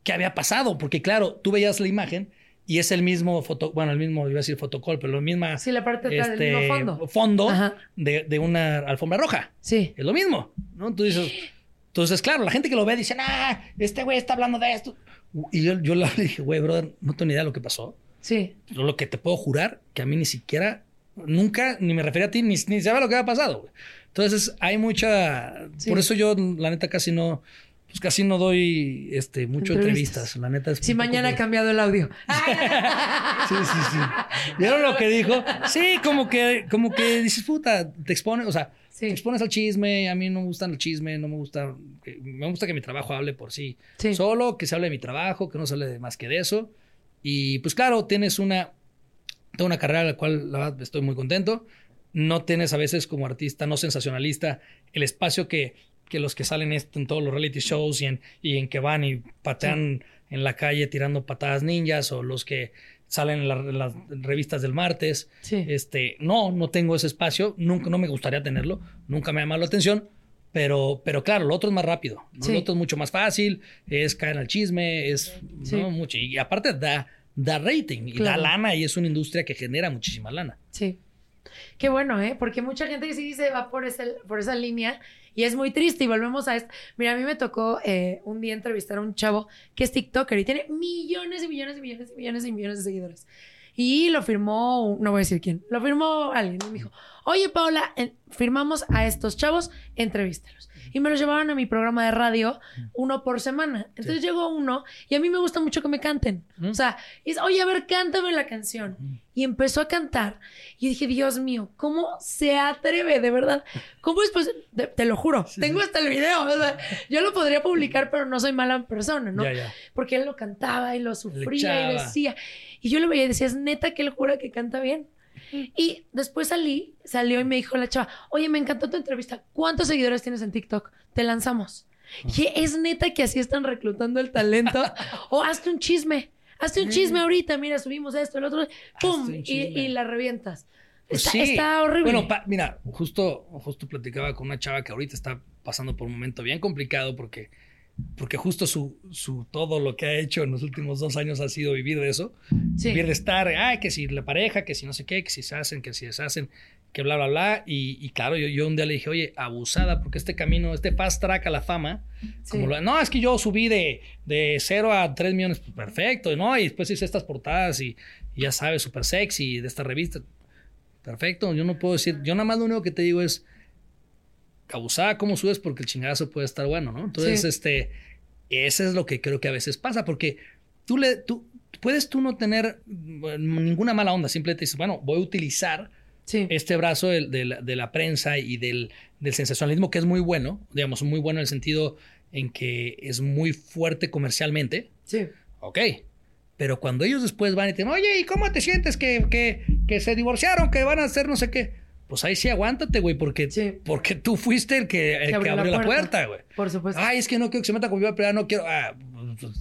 qué había pasado, porque claro, tú veías la imagen y es el mismo foto, bueno, el mismo, iba a decir fotocol, pero la misma sí, la parte el mismo fondo. fondo de, de una alfombra roja. Sí, Es lo mismo, ¿no? Tú dices, entonces, claro, la gente que lo ve dice, ah, este güey está hablando de esto. Y yo, yo le dije, güey, brother, no tengo ni idea de lo que pasó. sí. Lo que te puedo jurar, que a mí ni siquiera, nunca, ni me refería a ti, ni, ni sabía lo que había pasado. güey. Entonces, hay mucha, Sí. por eso yo, la neta, casi no, pues casi no doy, este, mucho Entrevistas. entrevistas. La neta es Si mañana ha cambiado el audio. Sí, sí, sí. ¿Vieron lo que dijo? Sí, como que, como que dices, puta, te expones, o sea, Sí. te expones al chisme, a mí no me gusta el chisme, no me gusta, me gusta que mi trabajo hable por sí. Sí. Solo que se hable de mi trabajo, que no se hable de más que de eso. Y pues claro, tienes una, toda una carrera a la cual la verdad estoy muy contento. No tienes a veces como artista no sensacionalista el espacio que, que los que salen en todos los reality shows y en, y en que van y patean en la calle tirando patadas ninjas o los que salen en, la- en las revistas del martes. Sí. Este, no, no tengo ese espacio, nunca, no me gustaría tenerlo, nunca me ha llamado la atención, pero, pero claro, lo otro es más rápido, ¿no? Sí. lo otro es mucho más fácil, es caer al chisme, es mucho, y aparte da, da rating y Claro. da lana y es una industria que genera muchísima lana. Sí. Qué bueno, ¿eh? Porque mucha gente sí dice va por, por esa línea y es muy triste y volvemos a esto. Mira, a mí me tocó eh, un día entrevistar a un chavo que es TikToker y tiene millones y millones y millones y millones y millones de seguidores. Y lo firmó, no voy a decir quién, lo firmó alguien y me dijo, oye Paola, firmamos a estos chavos, entrevístalos. Y me los llevaban a mi programa de radio uno por semana. Entonces llegó uno y a mí me gusta mucho que me canten. O sea, es, oye, a ver, cántame la canción. Y empezó a cantar. Y dije, Dios mío, ¿cómo se atreve, de verdad? ¿Cómo es pues, de- te lo juro, tengo hasta el video. o sea, yo lo podría publicar, pero no soy mala persona, ¿no? Ya, ya. Porque él lo cantaba y lo sufría y decía. Y yo lo veía y decía, es neta que él jura que canta bien. Y después salí, salió y me dijo la chava, oye, me encantó tu entrevista. ¿Cuántos seguidores tienes en TikTok? Te lanzamos. Y es neta que así están reclutando el talento. o hazte un chisme. Hazte un chisme ahorita. Mira, subimos esto, el otro. ¡Pum! Y, y la revientas. Pues está, sí. está horrible. Bueno, pa- mira, justo, justo platicaba con una chava que ahorita está pasando por un momento bien complicado porque, porque justo su, su todo lo que ha hecho en los últimos dos años ha sido vivir de eso. Sí. Vivir de estar, ay, que si la pareja, que si no sé qué, que si se hacen, que si deshacen, que bla, bla, bla. Y, y claro, yo, yo un día le dije, oye, abusada, porque este camino, este fast track a la fama, Sí. como lo- no, es que yo subí de, de 0 a 3 millones, pues perfecto, ¿no? Y después hice estas portadas y, y ya sabes, súper sexy de esta revista. Perfecto, yo no puedo decir, yo nada más lo único que te digo es, abusada cómo subes porque el chingadazo puede estar bueno, ¿no? Entonces, Sí. este, eso es lo que creo que a veces pasa, porque tú le, tú, puedes tú no tener bueno, ninguna mala onda, simplemente dices, bueno, voy a utilizar Sí. este brazo de, la, de la prensa y del, del sensacionalismo que es muy bueno, digamos, muy bueno en el sentido en que es muy fuerte comercialmente, Sí. ok. Pero cuando ellos después van y te dicen, oye, ¿y cómo te sientes que, que, que se divorciaron, que van a hacer no sé qué? Pues ahí sí aguántate, güey, porque, Sí. porque tú fuiste el que, el que abrió, la puerta, güey. Por supuesto. Ay, es que no quiero que se meta conmigo, pero no quiero. Ah, pues,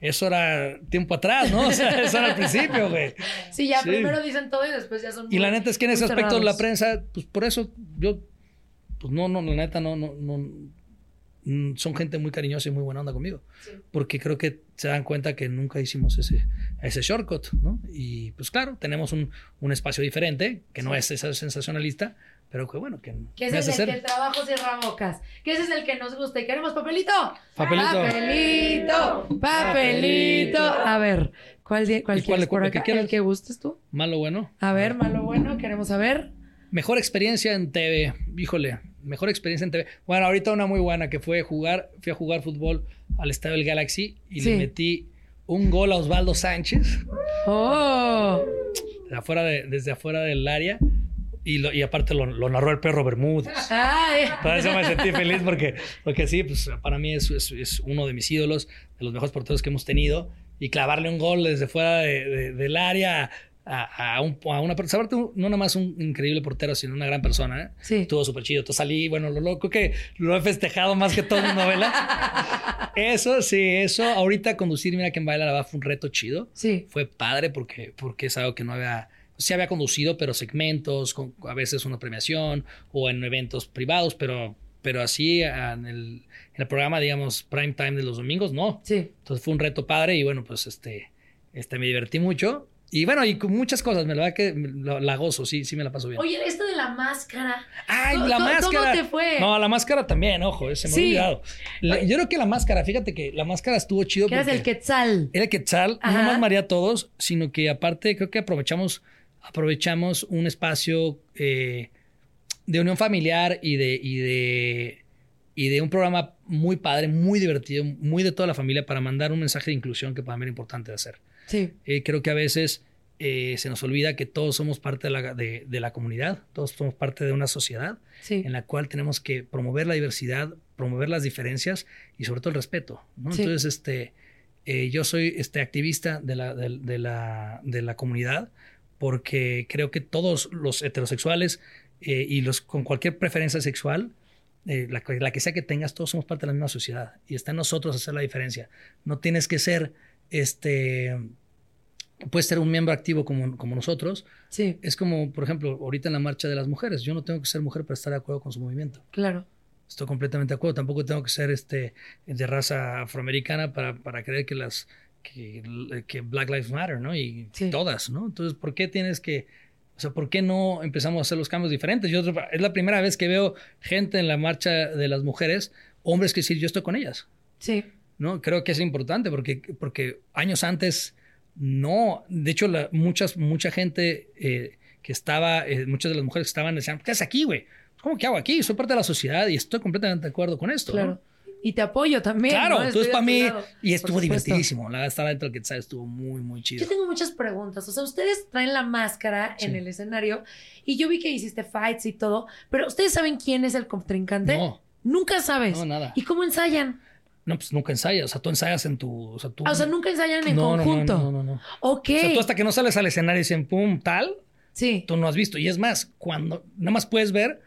eso era tiempo atrás, ¿no? O sea, eso era al principio, güey. sí, ya sí. primero dicen todo y después ya son Y la neta es que en ese aspecto la cerrados. prensa, pues por eso yo, pues no, no, la neta no, no, no, son gente muy cariñosa y muy buena onda conmigo. Porque creo que se dan cuenta que nunca hicimos ese, ese shortcut, ¿no? Y pues claro, tenemos un, un espacio diferente, que no es esa sensacionalista, pero que bueno, que Que ese es el que el trabajo cierra bocas. Que ese es el que nos gusta. ¿Y queremos papelito? Papelito. Papelito. Papelito. A ver, ¿cuál, cuál ¿Y cuál- quieres por el que acá? quieras? ¿El que gustes tú? Malo, bueno. A ver, malo, bueno, queremos saber. Mejor experiencia en TV. Híjole, mejor experiencia en TV. Bueno, ahorita una muy buena que fue jugar, fui a jugar fútbol al Estadio del Galaxy y Sí. le metí un gol a Osvaldo Sánchez Oh. de afuera de- desde afuera del área y, lo- y aparte lo, lo narró el perro Bermúdez. Ay. Por eso me sentí feliz porque, porque sí, pues para mí es, es- es uno de mis ídolos, de los mejores porteros que hemos tenido y clavarle un gol desde fuera de- de- del área a, a un, a una persona, no nada más un increíble portero, sino una gran persona. ¿eh? Sí. Estuvo súper chido. Entonces salí, bueno, lo loco que lo he festejado más que todo en novela. Eso, sí, eso. Ahorita conducir Mira quién baila la va fue un reto chido. Sí. Fue padre porque, porque es algo que no había... Sí había conducido, pero segmentos, con, a veces una premiación o en eventos privados, pero, pero así en el, en el programa, digamos, prime time de los domingos, no. Sí. Entonces fue un reto padre y bueno, pues este, este me divertí mucho. Y bueno, y con muchas cosas, me la verdad que la, la gozo, sí, sí me la paso bien. Oye, esto de la máscara. ¡Ay, ¿Cómo- la máscara! ¿Cómo te fue? No, la máscara también, ojo, eh, se me Sí. ha olvidado. La- yo creo que la máscara, fíjate que la máscara estuvo chido que eras el quetzal. era Quetzal, Ajá. no más María a todos, sino que aparte creo que aprovechamos, aprovechamos un espacio eh, de unión familiar y de, y de y de un programa muy padre, muy divertido, muy de toda la familia para mandar un mensaje de inclusión que para mí era importante de hacer. Sí. Eh, creo que a veces eh, se nos olvida que todos somos parte de la, de- de la comunidad, todos somos parte de una sociedad Sí. en la cual tenemos que promover la diversidad, promover las diferencias y sobre todo el respeto. ¿no? Sí. Entonces, este, eh, yo soy este, activista de la, de, de la, de la comunidad porque creo que todos los heterosexuales eh, y los con cualquier preferencia sexual, eh, la, la que sea que tengas, todos somos parte de la misma sociedad y está en nosotros hacer la diferencia. No tienes que ser, este, puedes ser un miembro activo como, como nosotros, Sí, es como, por ejemplo, ahorita en la marcha de las mujeres. Yo no tengo que ser mujer para estar de acuerdo con su movimiento. claro. Estoy completamente de acuerdo. Tampoco tengo que ser este, de raza afroamericana para, para creer que las que, que Black Lives Matter, ¿no? Y Sí. todas, ¿no? Entonces, ¿por qué tienes que, O sea, ¿por qué no empezamos a hacer los cambios diferentes? Yo, es la primera vez que veo gente en la marcha de las mujeres, hombres que decir, yo estoy con ellas. Sí. ¿No? Creo que es importante porque, porque años antes no, de hecho, la, muchas, mucha gente eh, que estaba, eh, muchas de las mujeres que estaban decían, ¿qué haces aquí, güey? ¿Cómo que hago aquí? Soy parte de la sociedad y estoy completamente de acuerdo con esto. Claro. Y te apoyo también. Claro, ¿no? entonces para mí, lado, y estuvo divertidísimo. La estar dentro del que estuvo muy, muy chido. Yo tengo muchas preguntas. O sea, ustedes traen la máscara en el escenario y yo vi que hiciste fights y todo, pero ¿ustedes saben quién es el contrincante? No. Nunca sabes. No, nada. ¿Y cómo ensayan? No, pues nunca ensayas. O sea, tú ensayas en tu. O sea, tú. Ah, o sea, nunca ensayan en No, no, no, conjunto. No, no, no. Ok. O sea, tú hasta que no sales al escenario y dicen pum, tal, Sí, tú no has visto. Y es más, cuando nada más puedes ver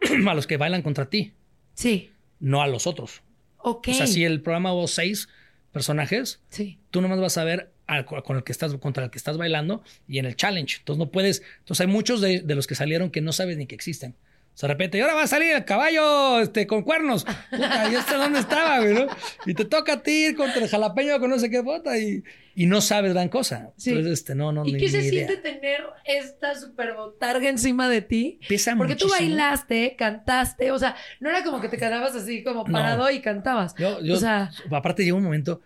a los que bailan contra ti, sí. no a los otros. Ok. O sea, si el programa hubo seis personajes, Sí. tú nomás vas a ver al- con el que estás, contra el que estás bailando y en el challenge. Entonces no puedes. Entonces hay muchos de, de los que salieron que no sabes ni que existen. De repente, y ahora va a salir el caballo este, con cuernos. Puta, ¿y este dónde estaba, güey? no? Y te toca a ti ir contra el jalapeño con no sé qué puta y, y no sabes gran cosa. Sí. Entonces, este, no, no, ¿Y ni, qué se siente tener esta super botarga encima de ti? Pesa Porque tú muchísimo. bailaste, cantaste, o sea, no era como que te quedabas así como No. parado y cantabas. Yo, yo- o sea, aparte llegó un momento,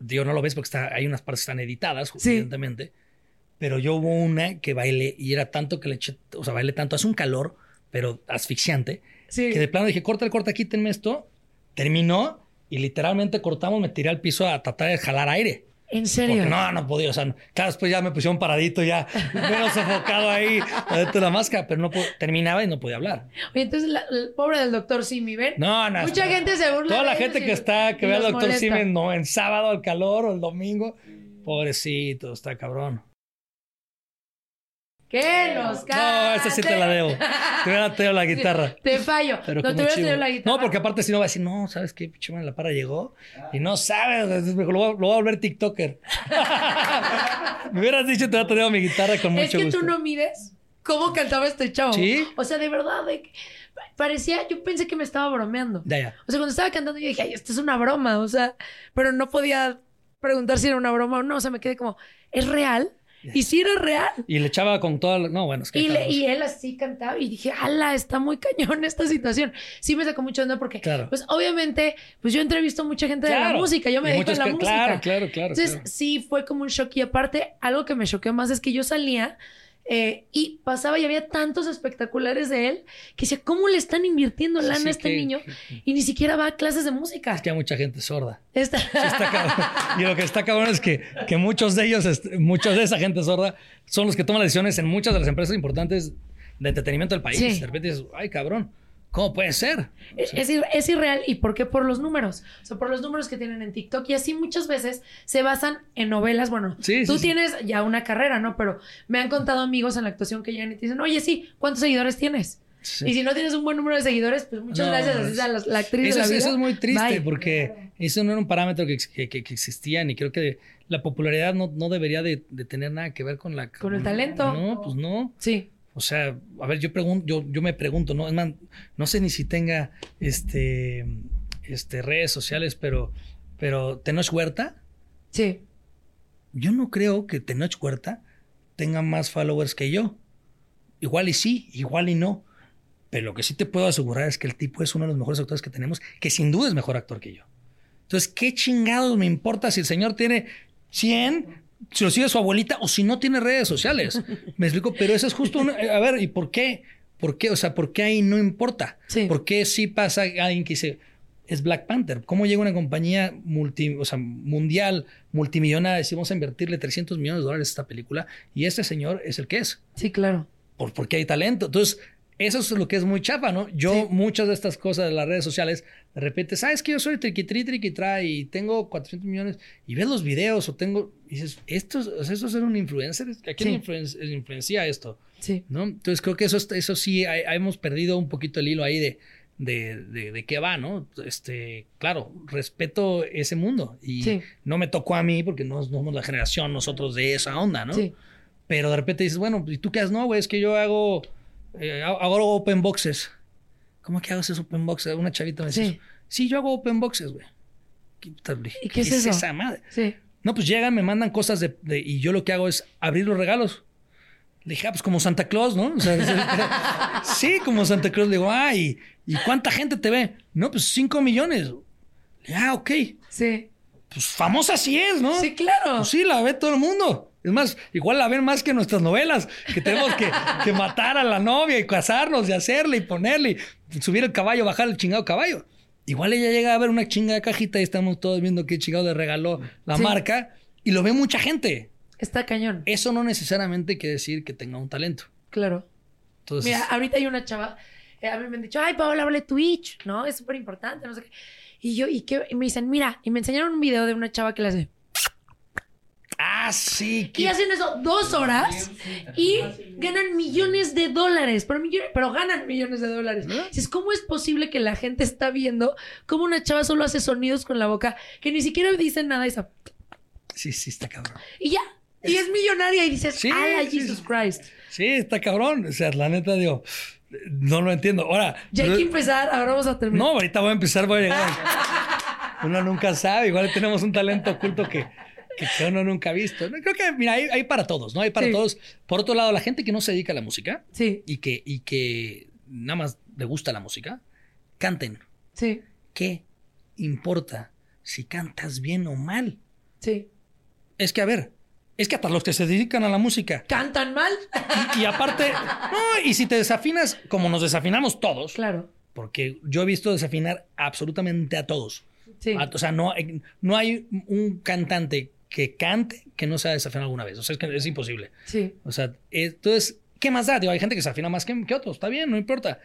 digo, no lo ves porque está, hay unas partes que están editadas, Sí. evidentemente, pero yo hubo una que bailé y era tanto que le eché, o sea, bailé tanto, hace un calor, pero asfixiante, sí. que de plano dije, corta el corta, quítenme esto, terminó y literalmente cortamos, me tiré al piso a tratar de jalar aire. ¿En serio? Porque no, no podía, o sea, no- claro, después ya me pusieron paradito, ya, medio sofocado ahí, adentro de la máscara, pero no terminaba y no podía hablar. Oye, entonces, la- el pobre del doctor Simi, ¿ven? No, no. Mucha gente se burla Toda la gente y- que está, que ve al doctor molesta. Simen, no, en sábado al calor o el domingo. Pobrecito, está cabrón. ¿Qué nos No, cante? esa sí te la debo. Te hubiera traído la guitarra. Te fallo. Pero no te hubieras chivo. traído la guitarra. No, porque aparte si no va a decir, no, ¿sabes qué? Pinche la para llegó y no sabes, lo voy a, lo voy a volver TikToker. Me hubieras dicho, te voy a traer mi guitarra con mucho Es que gusto. tú no mides cómo cantaba este chavo. ¿Sí? O sea, de verdad, de que- parecía, yo pensé que me estaba bromeando. Ya, ya. O sea, cuando estaba cantando yo dije, ay, esto es una broma, o sea, pero no podía preguntar si era una broma o no, o sea, me quedé como, ¿es real? Y sí era real. Y le echaba con toda la... No, bueno, es que... Y, le- claro, y él así cantaba y dije, ala, está muy cañón esta situación. Sí me sacó mucho onda porque, Claro. pues obviamente, pues yo entrevisto a mucha gente de la Claro. música, yo me dedico a la música. Claro, claro, claro. Entonces, claro. sí fue como un shock. Y aparte, algo que me choqueó más es que yo salía eh, y pasaba y había tantos espectaculares de él que decía, ¿cómo le están invirtiendo lana a este que- niño? Y ni siquiera va a clases de música. Es que hay mucha gente sorda. Esta- Sí está cabrón. Y lo que está cabrón es que, que muchos de ellos, est- muchos de esa gente sorda, son los que toman las decisiones en muchas de las empresas importantes de entretenimiento del país. Sí. De repente dices, ay, cabrón, ¿cómo puede ser? Es, es ir- es irreal. ¿Y por qué? Por los números. O sea, por los números que tienen en TikTok. Y así muchas veces se basan en novelas. Bueno, Sí, tú sí, sí. tienes ya una carrera, ¿no? Pero me han contado amigos en la actuación que llegan y te dicen, oye, sí, ¿cuántos seguidores tienes? Y si no tienes un buen número de seguidores, pues muchas No, gracias. Así sea la, la actriz Eso de la es, vida. eso es muy triste Bye. porque eso no era un parámetro que, ex- que- que- que existía y creo que la popularidad no, no debería de, de tener nada que ver con la... Con el talento. No, pues no. Sí. O sea, a ver, yo pregunto, yo, yo me pregunto, ¿no? Es más, no sé ni si tenga este, este redes sociales, pero, pero Tenoch Huerta, Sí. yo no creo que Tenoch Huerta tenga más followers que yo. Igual y sí, igual y no. Pero lo que sí te puedo asegurar es que el tipo es uno de los mejores actores que tenemos, que sin duda es mejor actor que yo. Entonces, ¿qué chingados me importa si el señor tiene 100, si lo sigue su abuelita o si no tiene redes sociales? Me explico, pero eso es justo una- A ver, ¿y por qué? ¿Por qué? O sea, ¿por qué ahí no importa? Sí. ¿Por qué sí pasa alguien que dice, es Black Panther? ¿Cómo llega una compañía multi, o sea, mundial, multimillonaria, decimos vamos a invertirle 300 millones de dólares a esta película y este señor es el que es? Sí, claro. por, porque hay talento. Entonces, eso es lo que es muy chapa, ¿no? Yo, Sí. muchas de estas cosas de las redes sociales, de repente, ¿sabes que yo soy triqui-tri, triqui-tra y tengo 400 millones? Y ves los videos o tengo... Y dices, ¿esto, es- ¿esto es ser un influencer? ¿A quién Sí. influen- influencia esto? Sí. ¿No? Entonces, creo que eso, es- eso sí, hay- hemos perdido un poquito el hilo ahí de... De, de, de qué va, ¿no? Este, claro, respeto ese mundo y Sí. no me tocó a mí porque no, no somos la generación nosotros de esa onda, ¿no? Sí. Pero de repente dices, bueno, ¿y tú qué haces? No, güey, es que yo hago, eh, hago open boxes. ¿Cómo que hago esos open boxes? Una chavita me dice, Sí. yo hago open boxes, güey. ¿Qué, ¿Y qué es eso? esa madre? Sí. No, pues llegan, me mandan cosas de, de- y yo lo que hago es abrir los regalos. Le dije, ah, pues como Santa Claus, ¿no? O sea, sí, como Santa Claus. Le digo, ay, ¿y cuánta gente te ve? No, pues cinco millones. Le dije, ah, ok. Sí. Pues famosa sí es, ¿no? Sí, claro. Pues sí, la ve todo el mundo. Es más, igual la ven más que nuestras novelas, que tenemos que, que matar a la novia y casarnos y hacerle y ponerle, y subir el caballo, bajar el chingado caballo. Igual ella llega a ver una chingada cajita y estamos todos viendo qué chingado le regaló la Sí. marca y lo ve mucha gente. Está cañón. Eso no necesariamente quiere decir que tenga un talento. Claro. Entonces, Mira, ahorita hay una chava, eh, a mí me han dicho, ay, Paola, hable Twitch, ¿no? Es súper importante, no sé qué. Y yo, ¿y qué? Y me dicen, mira, y me enseñaron un video de una chava que le hace. Ah, sí. Y hacen eso dos horas y ganan millones de dólares, pero, millones, pero ganan millones de dólares. Dices, ¿cómo es posible que la gente está viendo cómo una chava solo hace sonidos con la boca que ni siquiera dice nada y, sa- Sí, sí, está cabrón. y ya? Y es millonaria y dices, Sí, ¡Ala, sí, Jesus. Christ! Sí, está cabrón. O sea, la neta, digo, no lo entiendo. Ahora, Ya hay pero- que empezar, ahora vamos a terminar. No, ahorita voy a empezar, voy a llegar. Uno nunca sabe, igual tenemos un talento oculto que, que, que uno nunca ha visto. No, Creo que, mira, hay, hay para todos, ¿no? Hay para Sí. todos. Por otro lado, la gente que no se dedica a la música Sí, y que, y que nada más le gusta la música, canten. sí, ¿Qué importa si cantas bien o mal? sí. Es que, a ver, es que hasta los que se dedican a la música ¿Cantan mal? y, y aparte, no, y si te desafinas como nos desafinamos todos, Claro, porque yo he visto desafinar absolutamente a todos. sí. Ah, O sea, no, no hay un cantante que cante que no sea desafinado alguna vez. O sea, es que es imposible. Sí, O sea, entonces, ¿qué más da? Digo, hay gente que se afina más que, que otros. Está bien, no importa.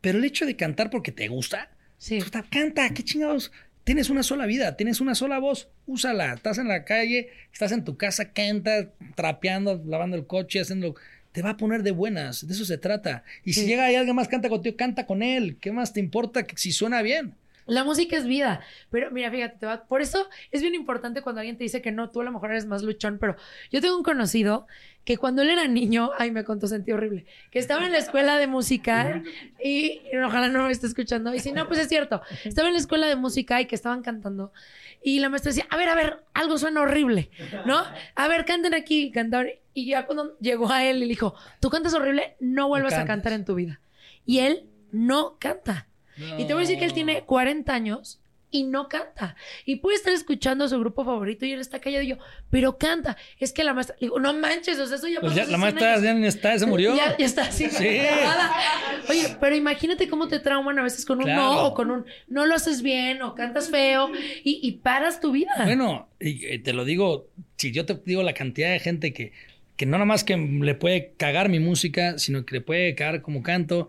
Pero el hecho de cantar porque te gusta, sí. puta, canta. ¿Qué chingados? Tienes una sola vida, tienes una sola voz. Úsala. Estás en la calle, estás en tu casa, canta, trapeando, lavando el coche, haciendo... Te va a poner de buenas. De eso se trata. Y si llega alguien más canta contigo, canta con él. ¿Qué más te importa que si suena bien? La música es vida, pero mira, fíjate, te va- por eso es bien importante cuando alguien te dice que no, tú a lo mejor eres más luchón, pero yo tengo un conocido que cuando él era niño, ay, me contó sentí horrible, que estaba en la escuela de música y, y ojalá no me esté escuchando, y si no, pues es cierto, estaba en la escuela de música y que estaban cantando y la maestra decía, a ver, a ver, algo suena horrible, ¿no? A ver, canten aquí, cantar. Y ya cuando llegó a él y le dijo, tú cantas horrible, no vuelvas a cantar en tu vida. Y él no canta. Y te voy a decir que él tiene 40 años y no canta. Y puede estar escuchando a su grupo favorito y él está callado y yo, pero canta. Es que la maestra, le digo, no manches, o sea, eso ya Pues pasó ya, hace la 100 maestra años". ya ni está, se murió. Ya, ya está así. Sí. Oye, pero imagínate cómo te trauman a veces con un Claro. no o con un no lo haces bien o cantas feo y, y paras tu vida. Bueno, y, y te lo digo, si yo te digo la cantidad de gente que, que no nada más que le puede cagar mi música, sino que le puede cagar como canto,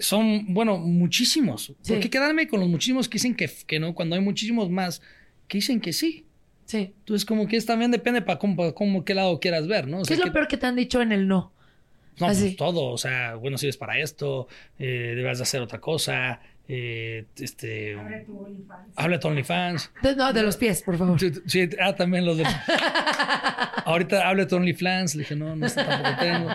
son, bueno, muchísimos. Sí. ¿Por qué quedarme con los muchísimos que dicen que, que no, cuando hay muchísimos más que dicen que sí? Sí. Entonces, como que es, también depende para cómo, pa' cómo- qué lado quieras ver, ¿no? O ¿Qué sea, es lo que- peor que te han dicho en el no? No, Así. pues todo, o sea, bueno, sirves para esto, eh, debes de hacer otra cosa, eh, este... Habla tu OnlyFans. De, no, de los pies, por favor. Sí, sí, ah, también los de... Ahorita hable de OnlyFans. Le dije, no, no, tampoco tengo.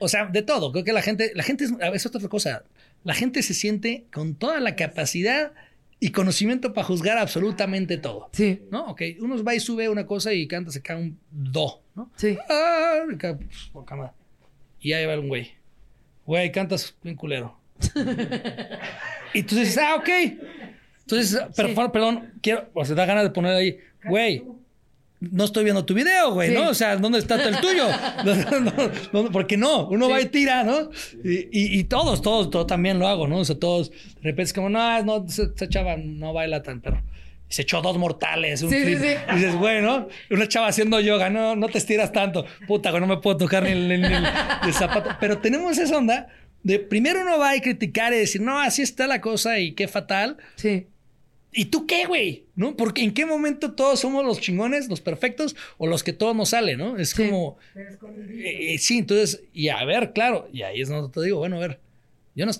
O sea, de todo. Creo que la gente, la gente es, a veces otra cosa. La gente se siente con toda la capacidad y conocimiento para juzgar absolutamente todo. Sí, ¿No? Ok, uno va y sube una cosa y canta, se cae un do, ¿no? sí. Ah, y cae, pues, poca madre. Y ahí va un güey. Güey, cantas bien culero. Y tú dices, ah, ok. Entonces, pero, Sí. perdón, quiero, o sea, da ganas de poner ahí, güey, no estoy viendo tu video, güey, Sí. ¿no? O sea, ¿dónde está el tuyo? No, no, no, porque no, uno Sí. va y tira, ¿no? Y, y- y todos, todos, todos también lo hago, ¿no? O sea, todos, de repente es como, no, no, esa esa chava no baila tan, pero se echó dos mortales, un Sí, sí, flip. sí. Y dices, bueno, una chava haciendo yoga, no, no te estiras tanto. Puta, güey, no me puedo tocar ni el, ni el- el zapato. Pero tenemos esa onda de primero uno va a criticar y decir, no, así está la cosa y qué fatal. Sí. ¿Y tú qué, güey? ¿No? Porque en qué momento todos somos los chingones, los perfectos o los que todo nos sale, ¿no? Es Sí. como. Eh, eh, sí, entonces, y a ver, claro, y ahí es donde te digo, bueno, a ver, yo no.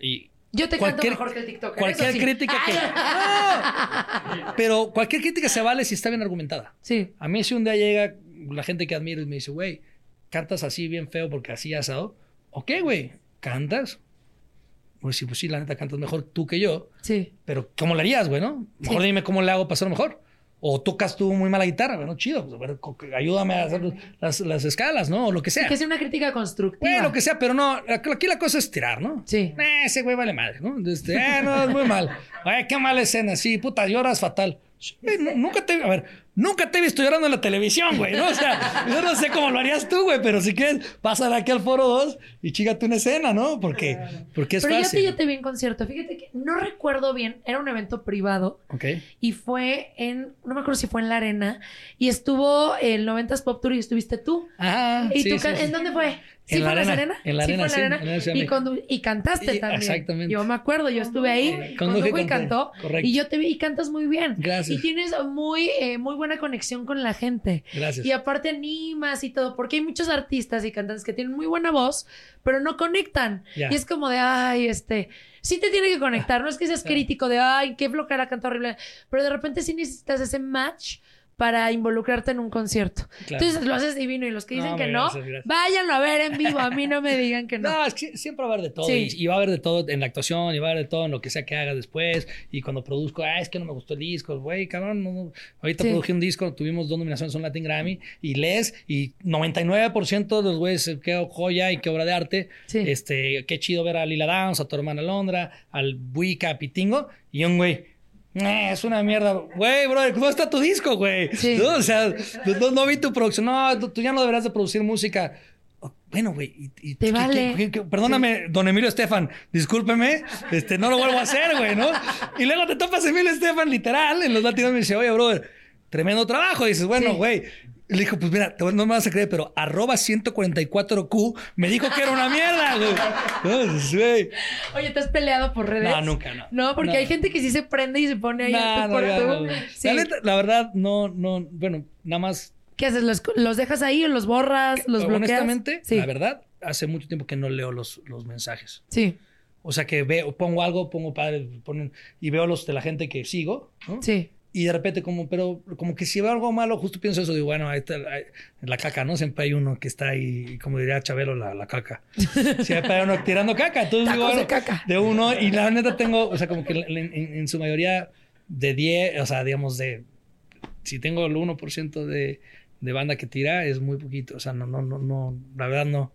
Y Yo te Cualquier- canto mejor que el TikTok. cualquier crítica que. ¡No! Pero cualquier crítica se vale si está bien argumentada. Sí, A mí si un día llega la gente que admiro y me dice, güey, cantas así bien feo porque así asado. Ok, güey, ¿cantas? Pues sí, pues sí, la neta cantas mejor tú que yo. sí. Pero ¿cómo le harías, güey, no? Mejor Sí. dime cómo le hago para ser mejor. O tocas tú muy mala guitarra, bueno, chido, pues, a ver, ayúdame a hacer las, las escalas, ¿no? O lo que sea. Que sea una crítica constructiva. Bueno, lo que sea, pero no, aquí la cosa es tirar, ¿no? Sí. Eh, ese güey vale madre, ¿no? Este, eh, no, es muy mal. Ay, qué mala escena, sí, puta, lloras fatal. Nunca te, a ver, nunca te he visto llorando en la televisión, güey, ¿no? O sea, yo no sé cómo lo harías tú, güey, pero si quieres, pásale aquí al foro 2 y chígate una escena, ¿no? Porque, porque es Pero yo fácil. te, yo te vi en concierto. Fíjate que no recuerdo bien. Era un evento privado. Ok. Y fue en... No me acuerdo si fue en la arena. Y estuvo el 90s Pop Tour y estuviste tú. Ah, ¿Y sí, tú sí, can- sí. en dónde fue? ¿Sí En fue la en la arena, arena? en la Sí, arena, sí, la en la arena. Y, México. condu- y cantaste Y- también. exactamente. Yo me acuerdo, yo estuve ahí. Condujo y cantó. Correcto. Y yo te vi y cantas muy bien. Gracias. Y tienes muy, eh, muy buena conexión con la gente. Gracias. Y aparte animas y todo, porque hay muchos artistas y cantantes que tienen muy buena voz, pero no conectan. Ya. Y es como de, ay, este, sí te tiene que conectar, no es que seas crítico de, ay, qué flojera, canta horrible, pero de repente sí necesitas ese match para involucrarte en un concierto. Claro. Entonces lo haces divino y los que dicen No, que no, gracias, gracias. váyanlo a ver en vivo, a mí no me digan que no. No, es que siempre va a haber de todo. Sí. Y, y va a haber de todo en la actuación, y va a haber de todo en lo que sea que haga después. Y cuando produzco, ah, es que no me gustó el disco, güey, cabrón. no, no. Ahorita Sí. produje un disco, tuvimos dos nominaciones a un Latin Grammy, y les, y 99% de los güeyes, eh, qué joya y qué obra de arte. Sí. Este, qué chido ver a Lila Downs, a tu hermana Londra, al Buica, a Pitingo, y un güey. "Eh, es una mierda. Güey, brother, ¿cómo está tu disco, güey? Sí. ¿No? O sea, no, no vi tu producción. No, tú- ya no deberás de producir música. Oh, Bueno, güey. y- y- Te ¿qué- vale. perdóname, don Emilio Estefan, discúlpeme, este, no lo vuelvo a hacer, güey, ¿no? Y luego te topas Emilio Estefan, literal, en los latinos me dice, oye, brother, tremendo trabajo. Y dices, bueno, güey. Le dijo, pues mira, no me vas a creer, pero arroba 144Q me dijo que era una mierda, güey. Güey. Oye, ¿te has peleado por redes? No, nunca, no. No, porque No. hay gente que sí se prende y se pone ahí No, tú no. Sí. La, verdad, no, no, bueno, nada más ¿Qué haces? ¿Los, los dejas ahí o los borras? ¿Los bloqueas? Honestamente, sí. la verdad, hace mucho tiempo que no leo los, los mensajes. Sí, O sea, que veo, pongo algo, pongo padre, ponen, y veo los de la gente que sigo, ¿no? sí. Y de repente, como, pero como que si veo algo malo, justo pienso eso, digo, bueno, ahí está la, la caca, ¿no? Siempre hay uno que está ahí, como diría Chabelo, la, la caca. Siempre hay uno tirando caca. Entonces digo, de bueno, caca. de uno, y la neta tengo, o sea, como que en, en- en su mayoría de 10, o sea, digamos, de, si tengo el 1% de, de banda que tira, es muy poquito. O sea, no, no, no, no, la verdad no,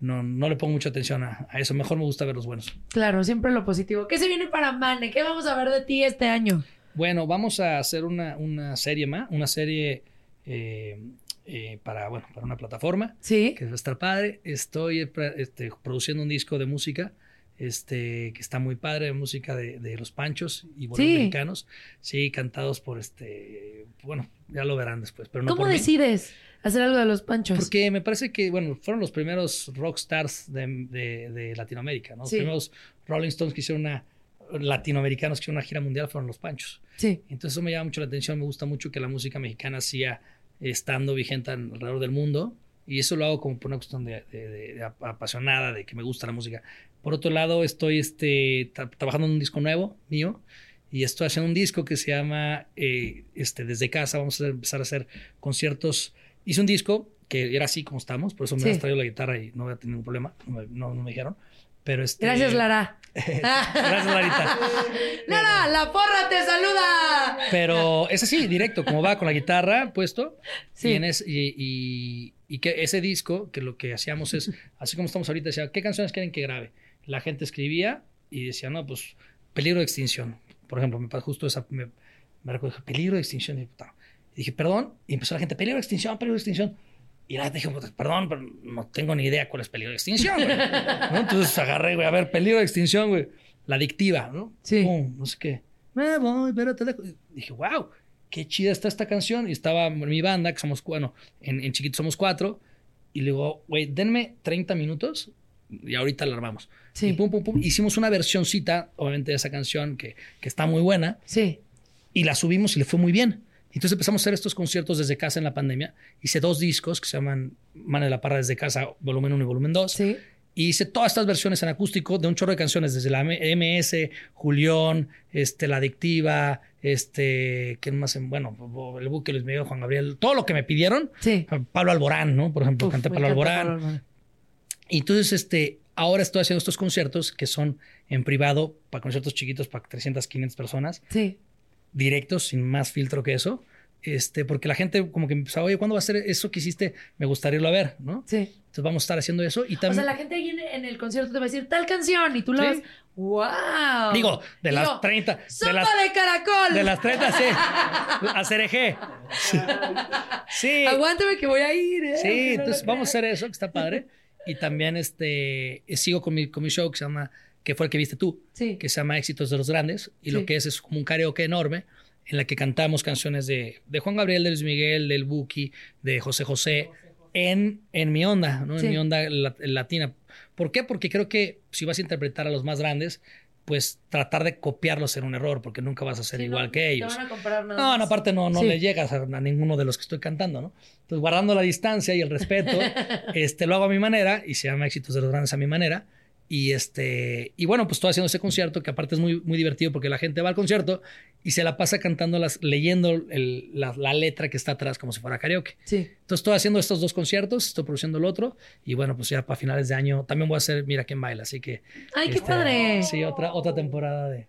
no, no le pongo mucha atención a, a eso. Mejor me gusta ver los buenos. Claro, siempre lo positivo. ¿Qué se viene para Mane? ¿Qué vamos a ver de ti este año? Bueno, vamos a hacer una, una serie más, una serie eh, eh, para, bueno, para una plataforma Sí. que va a estar padre. Estoy eh, este, produciendo un disco de música este, que está muy padre, música de, de los Panchos y boleros Sí. mexicanos. Sí, cantados por este, bueno, ya lo verán después, pero no ¿Cómo por mí. decides hacer algo de los panchos? Porque me parece que, bueno, fueron los primeros rockstars de, de, de Latinoamérica, ¿no? Los primeros Rolling Stones que hicieron una, latinoamericanos que hicieron una gira mundial fueron los Panchos. Sí. Entonces eso me llama mucho la atención, me gusta mucho que la música mexicana siga estando vigente alrededor del mundo y eso lo hago como por una cuestión de, de- de- de ap- apasionada, de que me gusta la música. Por otro lado, estoy este, tra- trabajando en un disco nuevo mío y estoy haciendo un disco que se llama eh, este, Desde Casa, vamos a empezar a hacer conciertos. Hice un disco que era así como estamos, por eso me Sí. has traído la guitarra y no voy a tener ningún problema, no no- no me dijeron. Pero este, Gracias, Lara. Gracias, Larita. Lara, la porra te saluda. Pero es así, directo, como va con la guitarra puesto. Sí. Y, en es- y, y- y que ese disco, que lo que hacíamos es, así como estamos ahorita, decía, ¿qué canciones quieren que grabe? La gente escribía y decía, no, pues, peligro de extinción. Por ejemplo, me pasó justo esa, me, me recuerdo, peligro de extinción. Y dije, perdón. Y empezó la gente, peligro de extinción, peligro de extinción. Y la dijo, "Puta, perdón, pero no tengo ni idea cuál es peligro de extinción, güey. ¿No? Entonces agarré, güey, a ver, peligro de extinción, güey. La adictiva, ¿no? Sí. Pum, no sé qué. Me voy, pero te dejo. Dije, wow, qué chida está esta canción. Y estaba mi banda, que somos, bueno, en, en chiquito somos cuatro. Y le digo, güey, denme 30 minutos y ahorita la armamos. Sí. Y pum, pum, pum. Hicimos una versioncita, obviamente, de esa canción que, que está muy buena Sí. y la subimos y le fue muy bien. Entonces empezamos a hacer estos conciertos desde casa en la pandemia. Hice dos discos que se llaman Man de la Parra desde casa, volumen 1 y volumen 2. Sí. Y hice todas estas versiones en acústico de un chorro de canciones, desde la MS, Julián, este, La Adictiva, este, ¿quién más? En- Bueno, el buque Luis Miguel, Juan Gabriel, todo lo que me pidieron. Sí. Pablo Alborán, ¿no? Por ejemplo, Uf, canté Pablo Alborán. Pablo Alborán. Y entonces, este, ahora estoy haciendo estos conciertos que son en privado, para conciertos chiquitos, para 300, 500 personas. Sí. Directos, sin más filtro que eso. Este, porque la gente como que empezaba, oye, ¿cuándo va a ser eso que hiciste? Me gustaría irlo a ver, ¿no? Sí. Entonces vamos a estar haciendo eso y también... O sea, la gente ahí en, en el concierto te va a decir tal canción y tú la Sí. vas. ¡Wow! Digo, de las Digo, 30. De ¡Sopa las, de caracol! de las 30, sí. A CRG. Sí. Sí. Aguántame que voy a ir. ¿eh? Sí, no entonces vamos a hacer eso, que está padre. Y también este, sigo con mi, con mi show que se llama, que fue el que viste tú, Sí. que se llama Éxitos de los Grandes. Y lo que es es como un karaoke enorme en la que cantamos canciones de, de Juan Gabriel, de Luis Miguel, del Buki, de José José, en, en mi onda, ¿no? Sí. En mi onda la- latina. ¿Por qué? Porque creo que si vas a interpretar a los más grandes, pues tratar de copiarlos será un error, porque nunca vas a ser Sí, igual no, que ellos. Te van a comparar nada No, no, aparte no, no Sí. le llegas a, a ninguno de los que estoy cantando, ¿no? Entonces, guardando la distancia y el respeto, este, lo hago a mi manera y se llama Éxitos de los Grandes a mi manera. Y este, y bueno, pues estoy haciendo ese concierto que aparte es muy, muy divertido porque la gente va al concierto y se la pasa cantando las, leyendo el- la, la letra que está atrás como si fuera karaoke. Sí. Entonces estoy haciendo estos dos conciertos, estoy produciendo el otro y bueno, pues ya para finales de año también voy a hacer Mira quién baila, así que Ay, qué este, padre. Sí, otra otra temporada de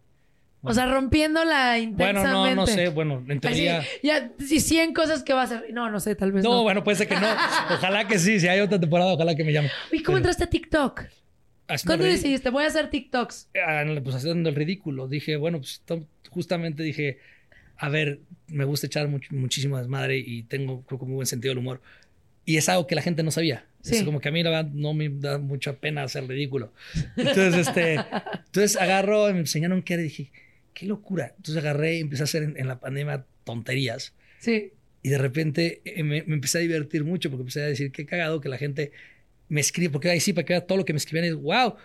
O sea, rompiéndola Bueno, intensamente. no no sé, bueno, en Así, teoría ya, si 100 cosas que va a hacer. No, no sé, tal vez no. No, bueno, puede ser que no. Ojalá que sí. Si hay otra temporada, ojalá que me llame. ¿Y cómo Pero- entraste a TikTok? ¿Cuándo decidiste? Voy a hacer TikToks. Ah, Pues haciendo el ridículo. Dije, bueno, pues justamente dije, a ver, me gusta echar much- muchísimo desmadre y tengo, que muy buen sentido del humor. Y es algo que la gente no sabía. Sí. Es como que a mí la verdad no me da mucha pena hacer ridículo. Entonces, este, entonces agarro, me enseñaron qué era y dije, qué locura. Entonces agarré y empecé a hacer en, en la pandemia tonterías. Sí. Y de repente eh, me, me empecé a divertir mucho porque empecé a decir qué cagado que la gente me escribe, porque ahí sí, para que vea todo lo que me escribían es wow.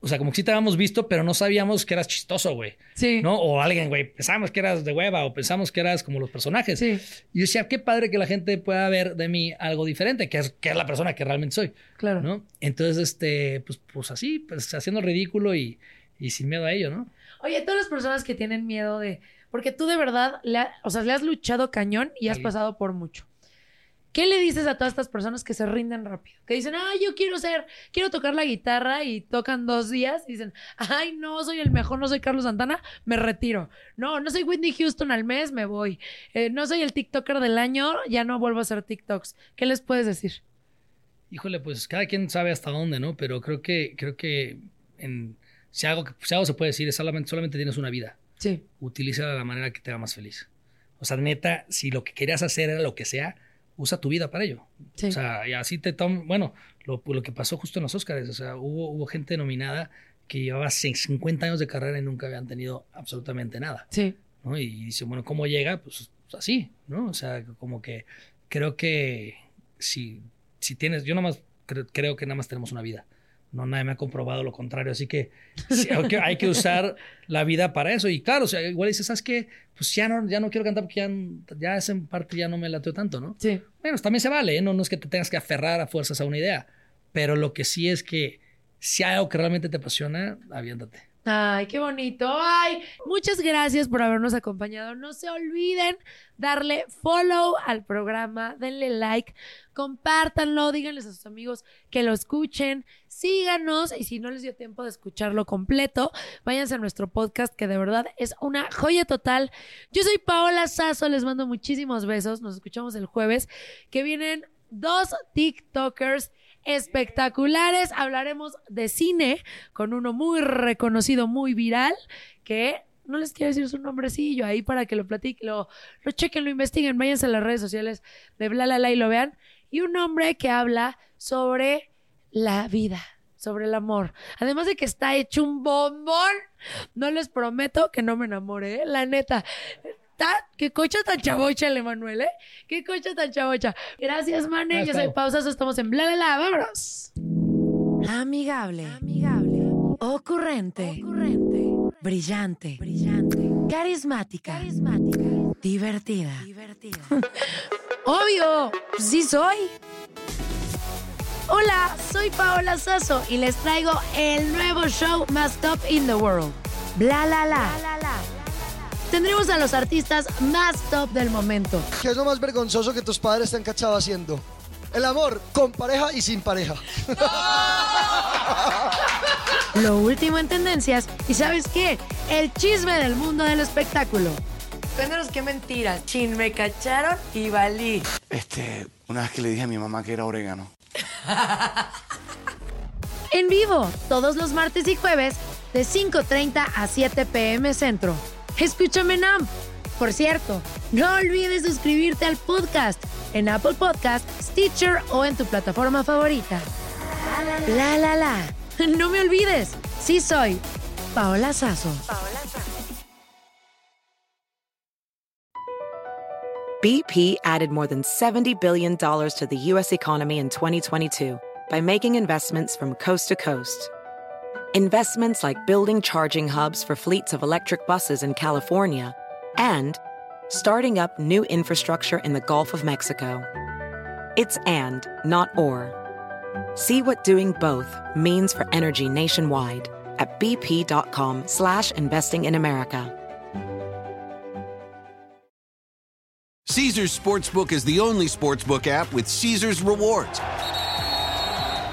O sea, como que sí te habíamos visto, pero no sabíamos que eras chistoso, güey. Sí. ¿No? O alguien, güey, pensábamos que eras de hueva o pensamos que eras como los personajes. Sí. Y yo decía, qué padre que la gente pueda ver de mí algo diferente, que es, que es la persona que realmente soy, Claro. ¿no? Entonces, este, pues, pues así, pues haciendo ridículo y, y sin miedo a ello, ¿no? Oye, todas las personas que tienen miedo de. Porque tú de verdad, le ha- o sea, le has luchado cañón y has pasado por mucho. ¿Qué le dices a todas estas personas que se rinden rápido? Que dicen, ah, yo quiero ser, quiero tocar la guitarra y tocan dos días y dicen, ay, no, soy el mejor, no soy Carlos Santana, me retiro. No, no soy Whitney Houston al mes, me voy. Eh, no soy el TikToker del año, ya no vuelvo a hacer TikToks. ¿Qué les puedes decir? Híjole, pues cada quien sabe hasta dónde, ¿no? Pero creo que, creo que en, si, algo, si algo se puede decir es solamente, solamente tienes una vida. Sí. Utilízala de la manera que te haga más feliz. O sea, neta, si lo que querías hacer era lo que sea, usa tu vida para ello. Sí. O sea, y así te toman, bueno, lo, lo que pasó justo en los Oscars, o sea, hubo, hubo gente nominada que llevaba 50 años de carrera y nunca habían tenido absolutamente nada. Sí. ¿no? Y dice, bueno, ¿cómo llega? Pues así, ¿no? O sea, como que creo que si, si tienes, yo nada más cre- creo que nada más tenemos una vida. No, nadie me ha comprobado lo contrario. Así que, sí, hay que hay que usar la vida para eso. Y claro, o sea, igual dices, ¿sabes qué? Pues ya no, ya no quiero cantar porque ya, ya esa parte ya no me lateo tanto, ¿no? Sí. Bueno, también se vale, ¿eh? no, no es que te tengas que aferrar a fuerzas a una idea. Pero lo que sí es que si hay algo que realmente te apasiona, aviéntate. Ay, qué bonito. Ay, muchas gracias por habernos acompañado. No se olviden darle follow al programa, denle like, compártanlo, díganles a sus amigos que lo escuchen, síganos y si no les dio tiempo de escucharlo completo, váyanse a nuestro podcast que de verdad es una joya total. Yo soy Paola Sazo, les mando muchísimos besos. Nos escuchamos el jueves que vienen dos TikTokers espectaculares. Hablaremos de cine con uno muy reconocido, muy viral, que no les quiero decir su nombrecillo ahí para que lo platiquen, lo, lo chequen, lo investiguen, váyanse a las redes sociales de Bla La La y lo vean. Y un hombre que habla sobre la vida, sobre el amor. Además de que está hecho un bombón, no les prometo que no me enamore, ¿eh? la neta. Qué cocha tan chavocha el Emanuel, ¿eh? Qué cocha tan chavocha. Gracias, Mane. Yo soy. Pausazo, estamos en Bla La La. Vámonos. Amigable. Ocurrente. Brillante. Carismática. Divertida. Obvio, sí soy. Hola, soy Paola Sasso y les traigo el nuevo show más top in the world. Bla la la. Tendremos a los artistas más top del momento. ¿Qué es lo más vergonzoso que tus padres te han cachado haciendo? El amor con pareja y sin pareja. Lo último en tendencias y ¿sabes qué? El chisme del mundo del espectáculo. Cuéntanos qué mentiras. Chin, me cacharon y valí. Este, una vez que le dije a mi mamá que era orégano. En vivo, todos los martes y jueves, de 5.30 a 7 pm centro. Escúchame en AMP. Por cierto, no olvides suscribirte al podcast en Apple Podcast, Stitcher o en tu plataforma favorita. La la la. No me olvides, sí soy Paola Sazo. BP added more than $70 billion to the U.S. economy in 2022 by making investments from coast to coast. Investments like building charging hubs for fleets of electric buses in California and starting up new infrastructure in the Gulf of Mexico. It's and, not or. See what doing both means for energy nationwide at bp.com slash investing in America. Caesars Sportsbook is the only sportsbook app with Caesars rewards.